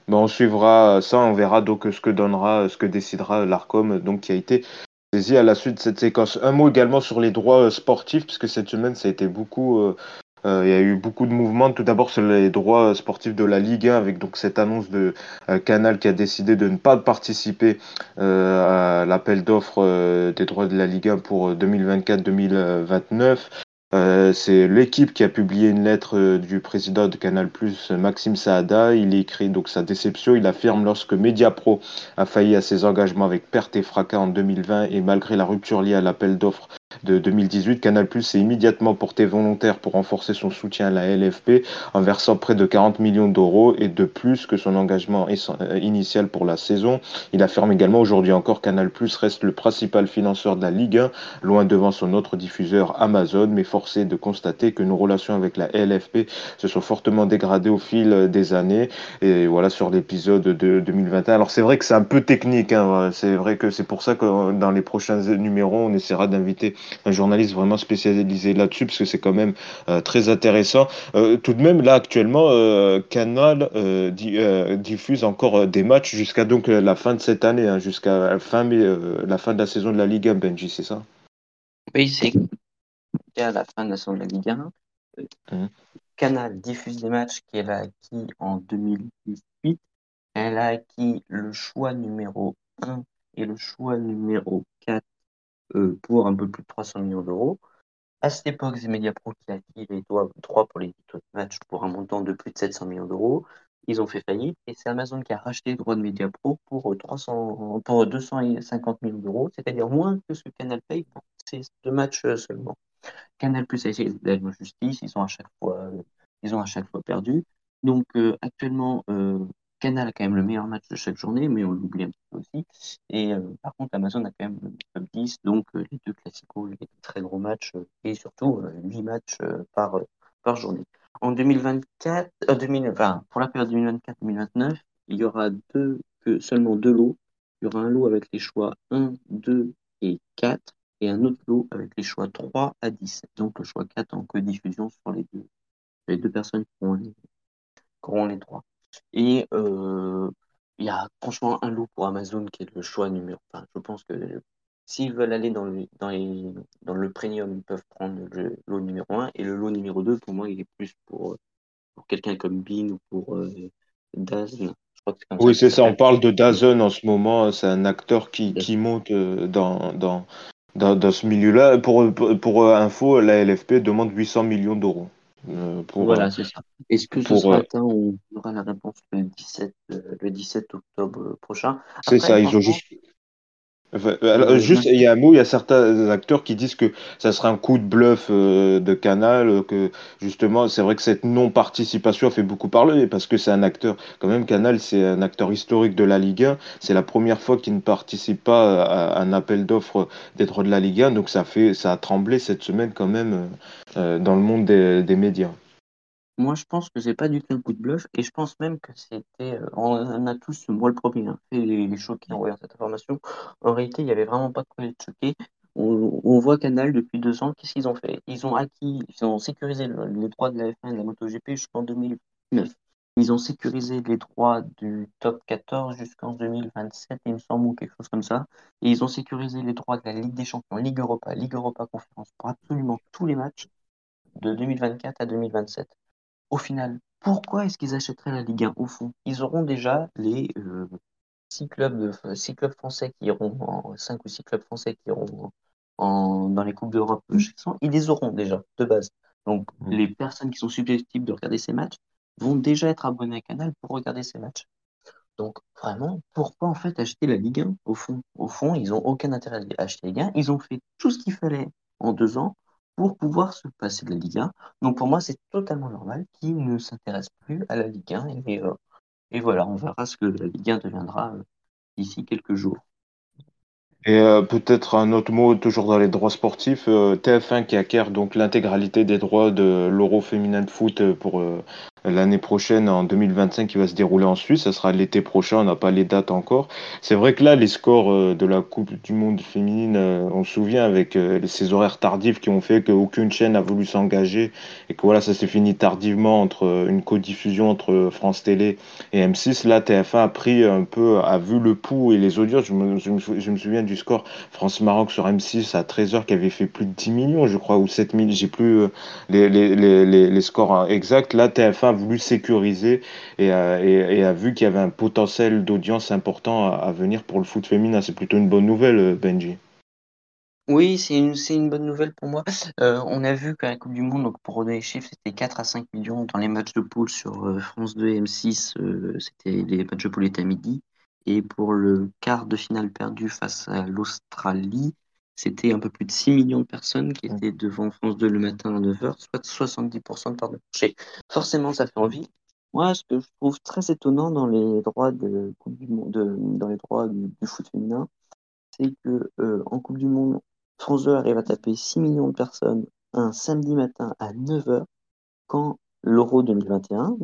on suivra ça, on verra donc ce que donnera, ce que décidera l'ARCOM, donc qui a été saisi à la suite de cette séquence. Un mot également sur les droits euh, sportifs, puisque cette semaine ça a été beaucoup, euh, euh, il y a eu beaucoup de mouvements. Tout d'abord sur les droits sportifs de la Ligue 1, avec donc cette annonce de Canal qui a décidé de ne pas participer à l'appel d'offres des droits de la Ligue 1 pour 2024-2029. Euh, c'est l'équipe qui a publié une lettre euh, du président de Canal+, Maxime Saada. Il écrit donc sa déception. Il affirme lorsque Mediapro a failli à ses engagements avec perte et fracas en 2020 et malgré la rupture liée à l'appel d'offres de 2018, Canal s'est immédiatement porté volontaire pour renforcer son soutien à la LFP en versant près de 40 millions d'euros et de plus que son engagement euh, initial pour la saison. Il affirme également aujourd'hui encore Canal reste le principal financeur de la Ligue 1, loin devant son autre diffuseur Amazon, mais forcé de constater que nos relations avec la LFP se sont fortement dégradées au fil des années. Et voilà sur l'épisode de 2021. Alors c'est vrai que c'est un peu technique, hein. c'est vrai que c'est pour ça que dans les prochains numéros, on essaiera d'inviter un journaliste vraiment spécialisé là-dessus, parce que c'est quand même euh, très intéressant. Euh, tout de même, là, actuellement, euh, Canal diffuse encore des matchs jusqu'à donc la fin de cette année, hein, jusqu'à la fin, mais, la fin de la saison de la Ligue 1, Benji, c'est ça? Oui, c'est à la fin de la saison de la Ligue 1. Mmh. Canal diffuse des matchs qu'elle a acquis en 2018. Elle a acquis le choix numéro 1 et le choix numéro 4 euh, pour un peu plus de 300 millions d'euros. À cette époque, c'est Mediapro qui a acquis les droits pour les matchs pour un montant de plus de 700 millions d'euros. Ils ont fait faillite et c'est Amazon qui a racheté les droits de Mediapro pour, 300, pour 250 millions d'euros, c'est-à-dire moins que ce que Canal paye pour ces deux matchs euh, seulement. Canal Plus a essayé d'aller en justice, ils ont à chaque fois, ils ont à chaque fois perdu. Donc euh, actuellement, Canal a quand même le meilleur match de chaque journée, mais on l'oublie un petit peu aussi. Et euh, par contre, Amazon a quand même le top 10, donc euh, les deux classicaux, les très gros matchs, euh, et surtout 8 matchs par, par journée. En 2024, 2020, pour la période 2024-2029, il y aura deux, que, seulement deux lots. Il y aura un lot avec les choix 1, 2 et 4, et un autre lot avec les choix 3 à 10. Donc le choix 4 en co-diffusion sur les deux, les deux personnes qui auront les, qui auront les droits. Et euh, il y a franchement un lot pour Amazon qui est le choix numéro. Enfin, je pense que s'ils veulent aller dans le, dans, dans le premium, ils peuvent prendre le lot numéro 1. Et le lot numéro 2, pour moi, il est plus pour, pour quelqu'un comme Bean ou pour euh, Dazn. oui, c'est ça. On parle de Dazn en ce moment. C'est un acteur qui, qui monte euh, dans, dans, dans, dans ce milieu-là. Pour, pour, pour, info, la LFP demande 800 millions d'euros. Euh, voilà, euh, c'est ça. Est-ce que ce sera euh, atteint On aura la réponse le 17, le 17 octobre prochain? C'est ça, ils ont juste. Juste, il y a un mot, il y a certains acteurs qui disent que ça sera un coup de bluff de Canal, que justement, c'est vrai que cette non-participation fait beaucoup parler, parce que c'est un acteur, quand même, Canal, c'est un acteur historique de la Ligue 1. C'est la première fois qu'il ne participe pas à un appel d'offres des droits de la Ligue 1, donc ça fait, ça a tremblé cette semaine quand même euh, dans le monde des, médias. Moi, je pense que c'est pas du tout un coup de bluff, et je pense même que c'était. Euh, on a tous, moi le premier, hein, fait les, choqués en voyant cette information. En réalité, il n'y avait vraiment pas de quoi être choqué. On, voit Canal depuis deux ans, qu'est-ce qu'ils ont fait? Ils ont acquis, ils ont sécurisé les droits de la F1 et de la MotoGP jusqu'en 2009. Ils ont sécurisé les droits du top 14 jusqu'en 2027, il me semble, ou quelque chose comme ça. Et ils ont sécurisé les droits de la Ligue des Champions, Ligue Europa, Ligue Europa Conférence pour absolument tous les matchs de 2024 à 2027. Au final, pourquoi est-ce qu'ils achèteraient la Ligue 1 au fond? Ils auront déjà les euh, six clubs, de, six clubs français qui iront en 5 ou six clubs français qui iront en, dans les Coupes d'Europe. Ils les auront déjà de base. Donc mmh. les personnes qui sont susceptibles de regarder ces matchs vont déjà être abonnés à Canal pour regarder ces matchs. Donc vraiment, pourquoi en fait acheter la Ligue 1 au fond? Au fond, ils n'ont aucun intérêt à acheter la Ligue 1. Ils ont fait tout ce qu'il fallait en deux ans pour pouvoir se passer de la Ligue 1. Donc pour moi, c'est totalement normal qu'ils ne s'intéressent plus à la Ligue 1. Et, euh, et, voilà, on verra ce que la Ligue 1 deviendra euh, d'ici quelques jours. Et euh, peut-être un autre mot, toujours dans les droits sportifs, euh, TF1 qui acquiert donc l'intégralité des droits de l'Euro féminin de foot pour l'année prochaine, en 2025, qui va se dérouler en Suisse. Ça sera l'été prochain, on n'a pas les dates encore. C'est vrai que là, les scores euh, de la Coupe du Monde féminine, euh, on se souvient avec euh, ces horaires tardifs qui ont fait qu'aucune chaîne a voulu s'engager et que voilà, ça s'est fini tardivement entre une codiffusion entre France Télé et M6. Là, TF1 a pris un peu, a vu le pouls et les audiences. Je me, je me, souviens du score France-Maroc sur M6 à 13h qui avait fait plus de 10 millions, je crois, ou 7 000, j'ai plus les, les, scores exacts. Là, TF1 voulu sécuriser et, a, vu qu'il y avait un potentiel d'audience important à, venir pour le foot féminin. C'est plutôt une bonne nouvelle, Benji. Oui, c'est une, bonne nouvelle pour moi. Euh, on a vu qu'à la Coupe du Monde, donc pour donner les chiffres, c'était 4 à 5 millions dans les matchs de poule sur euh, France 2 et M6. Euh, c'était les matchs de poule étaient à midi. Et pour le quart de finale perdu face à l'Australie, c'était un peu plus de 6 millions de personnes qui étaient devant France 2 le matin à 9h, soit 70% de part de marché. Forcément, ça fait envie. Moi, ce que je trouve très étonnant dans les droits de dans les droits du, du foot féminin, c'est que euh, en Coupe du Monde, France 2 arrive à taper 6 millions de personnes un samedi matin à 9h, quand l'Euro 2021,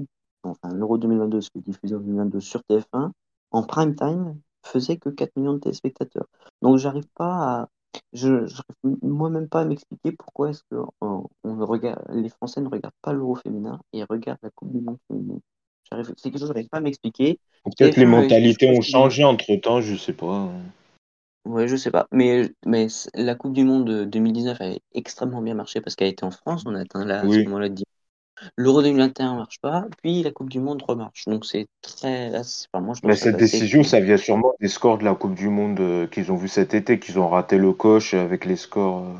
enfin l'Euro 2022, ce qui est diffusé en 2022 sur TF1, en prime time, faisait que 4 millions de téléspectateurs. Donc j'arrive pas à je n'arrive moi-même pas à m'expliquer pourquoi est-ce que on, on regarde, les Français ne regardent pas l'Euro féminin et regardent la Coupe du Monde féminine. C'est quelque chose que je n'arrive pas à m'expliquer. Peut-être les mentalités ont changé entre temps, je sais pas. Ouais, je sais pas. Mais, mais la Coupe du Monde 2019 a extrêmement bien marché parce qu'elle était en France. On a atteint là, oui. à ce moment-là L'Euro 2021 marche pas, puis la Coupe du Monde remarche. Donc c'est très. Enfin, moi, je Mais cette décision, ça vient sûrement des scores de la Coupe du Monde euh, qu'ils ont vu cet été, qu'ils ont raté le coche avec les scores euh,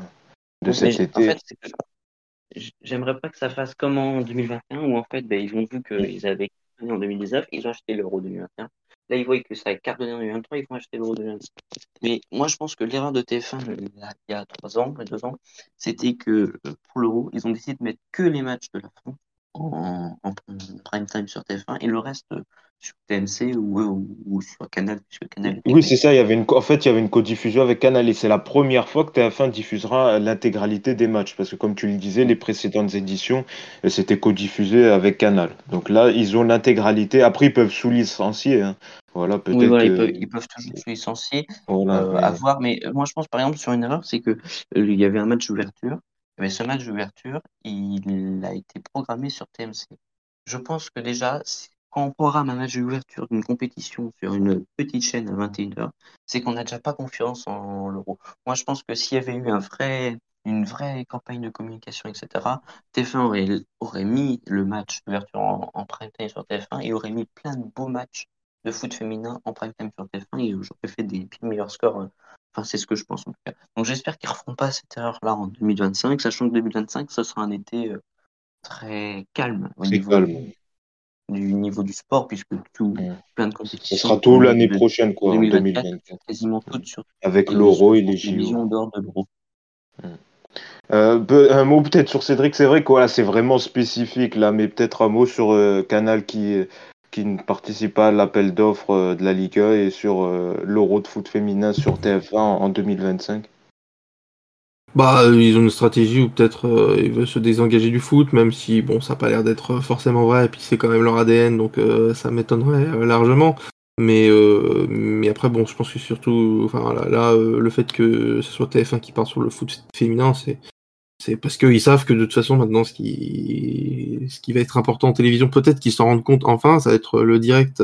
de Mais cet été. En fait, j'aimerais pas que ça fasse comme en 2021 où en fait, ben, ils ont vu qu'ils avaient en 2019, ils ont acheté l'Euro 2021. Là, ils voient que ça cartonné en 2023, ils vont acheter l'Euro 2025. Mais moi, je pense que l'erreur de TF1 il y a trois ans, deux ans, c'était que pour l'Euro, ils ont décidé de mettre que les matchs de la France en, en, prime time sur TF1 et le reste sur TMC ou, ou, ou sur Canal. Puisque Canal oui, c'est ça. Il y avait une, en fait, il y avait une codiffusion avec Canal et c'est la première fois que TF1 diffusera l'intégralité des matchs parce que, comme tu le disais, les précédentes éditions, c'était codiffusé avec Canal. Donc là, ils ont l'intégralité. Après, ils peuvent sous-licencier. Hein. Voilà, peut-être. Oui, voilà, ils, peuvent, ils, peuvent, toujours se licencier, voilà, euh, ouais. à voir. Mais moi, je pense par exemple sur une erreur, c'est que euh, il y avait un match d'ouverture. Mais ce match d'ouverture, il a été programmé sur TMC. Je pense que déjà, quand on programme un match d'ouverture d'une compétition sur une petite chaîne à 21h, c'est qu'on n'a déjà pas confiance en l'euro. Moi, je pense que s'il y avait eu un vrai, une vraie campagne de communication, etc., TF1 aurait, aurait mis le match d'ouverture en, prime time sur TF1 et aurait mis plein de beaux matchs de foot féminin en prime time sur TF1 et j'aurais fait des meilleurs scores. Enfin, c'est ce que je pense en tout cas. Donc j'espère qu'ils ne referont pas cette erreur-là en 2025, sachant que 2025, ce sera un été euh, très calme au niveau calme. Du, niveau du sport, puisque tout, ouais. plein de compétitions. Ce sera tout l'année prochaine, quoi, 2024, en 2024. Quasiment toutes sur Avec l'euro et les JO. en dehors de l'euro. Euh, un mot peut-être sur Cédric, c'est vrai que voilà, c'est vraiment spécifique là, mais peut-être un mot sur euh, Canal qui, qui ne participe pas à l'appel d'offres euh, de la Ligue 1 et sur euh, l'Euro de foot féminin sur TF1 en 2025 bah, ils ont une stratégie où peut-être euh, ils veulent se désengager du foot, même si bon, ça n'a pas l'air d'être forcément vrai, et puis c'est quand même leur ADN, donc euh, ça m'étonnerait euh, largement. Mais, mais après, bon, je pense que surtout, enfin là, là le fait que ce soit TF1 qui part sur le foot féminin, c'est c'est parce qu'ils savent que de toute façon maintenant ce qui ce qui va être important en télévision, peut-être qu'ils s'en rendent compte enfin, ça va être le direct.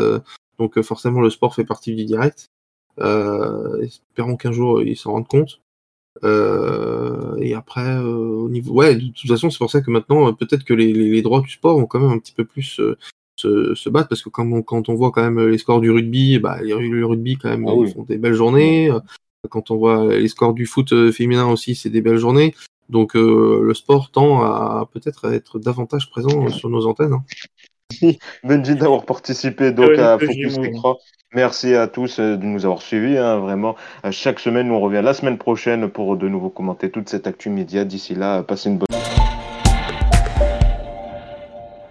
donc forcément le sport fait partie du direct. espérons qu'un jour ils s'en rendent compte. Euh, et après, euh, au niveau, ouais, de toute façon, c'est pour ça que maintenant, euh, peut-être que les, les, les, droits du sport vont quand même un petit peu plus euh, se, se, battre, parce que quand on, quand on voit quand même les scores du rugby, bah, les, le rugby quand même, ah oui. ils font des belles journées. Quand on voit les scores du foot féminin aussi, c'est des belles journées. Donc le sport tend à peut-être être davantage présent sur nos antennes. Hein. (laughs) Benji d'avoir participé donc à Focus. Écran. Merci à tous euh, de nous avoir suivis. hein, vraiment, Euh, chaque semaine, nous on revient la semaine prochaine pour de nouveau commenter toute cette actu média. D'ici là, passez une bonne.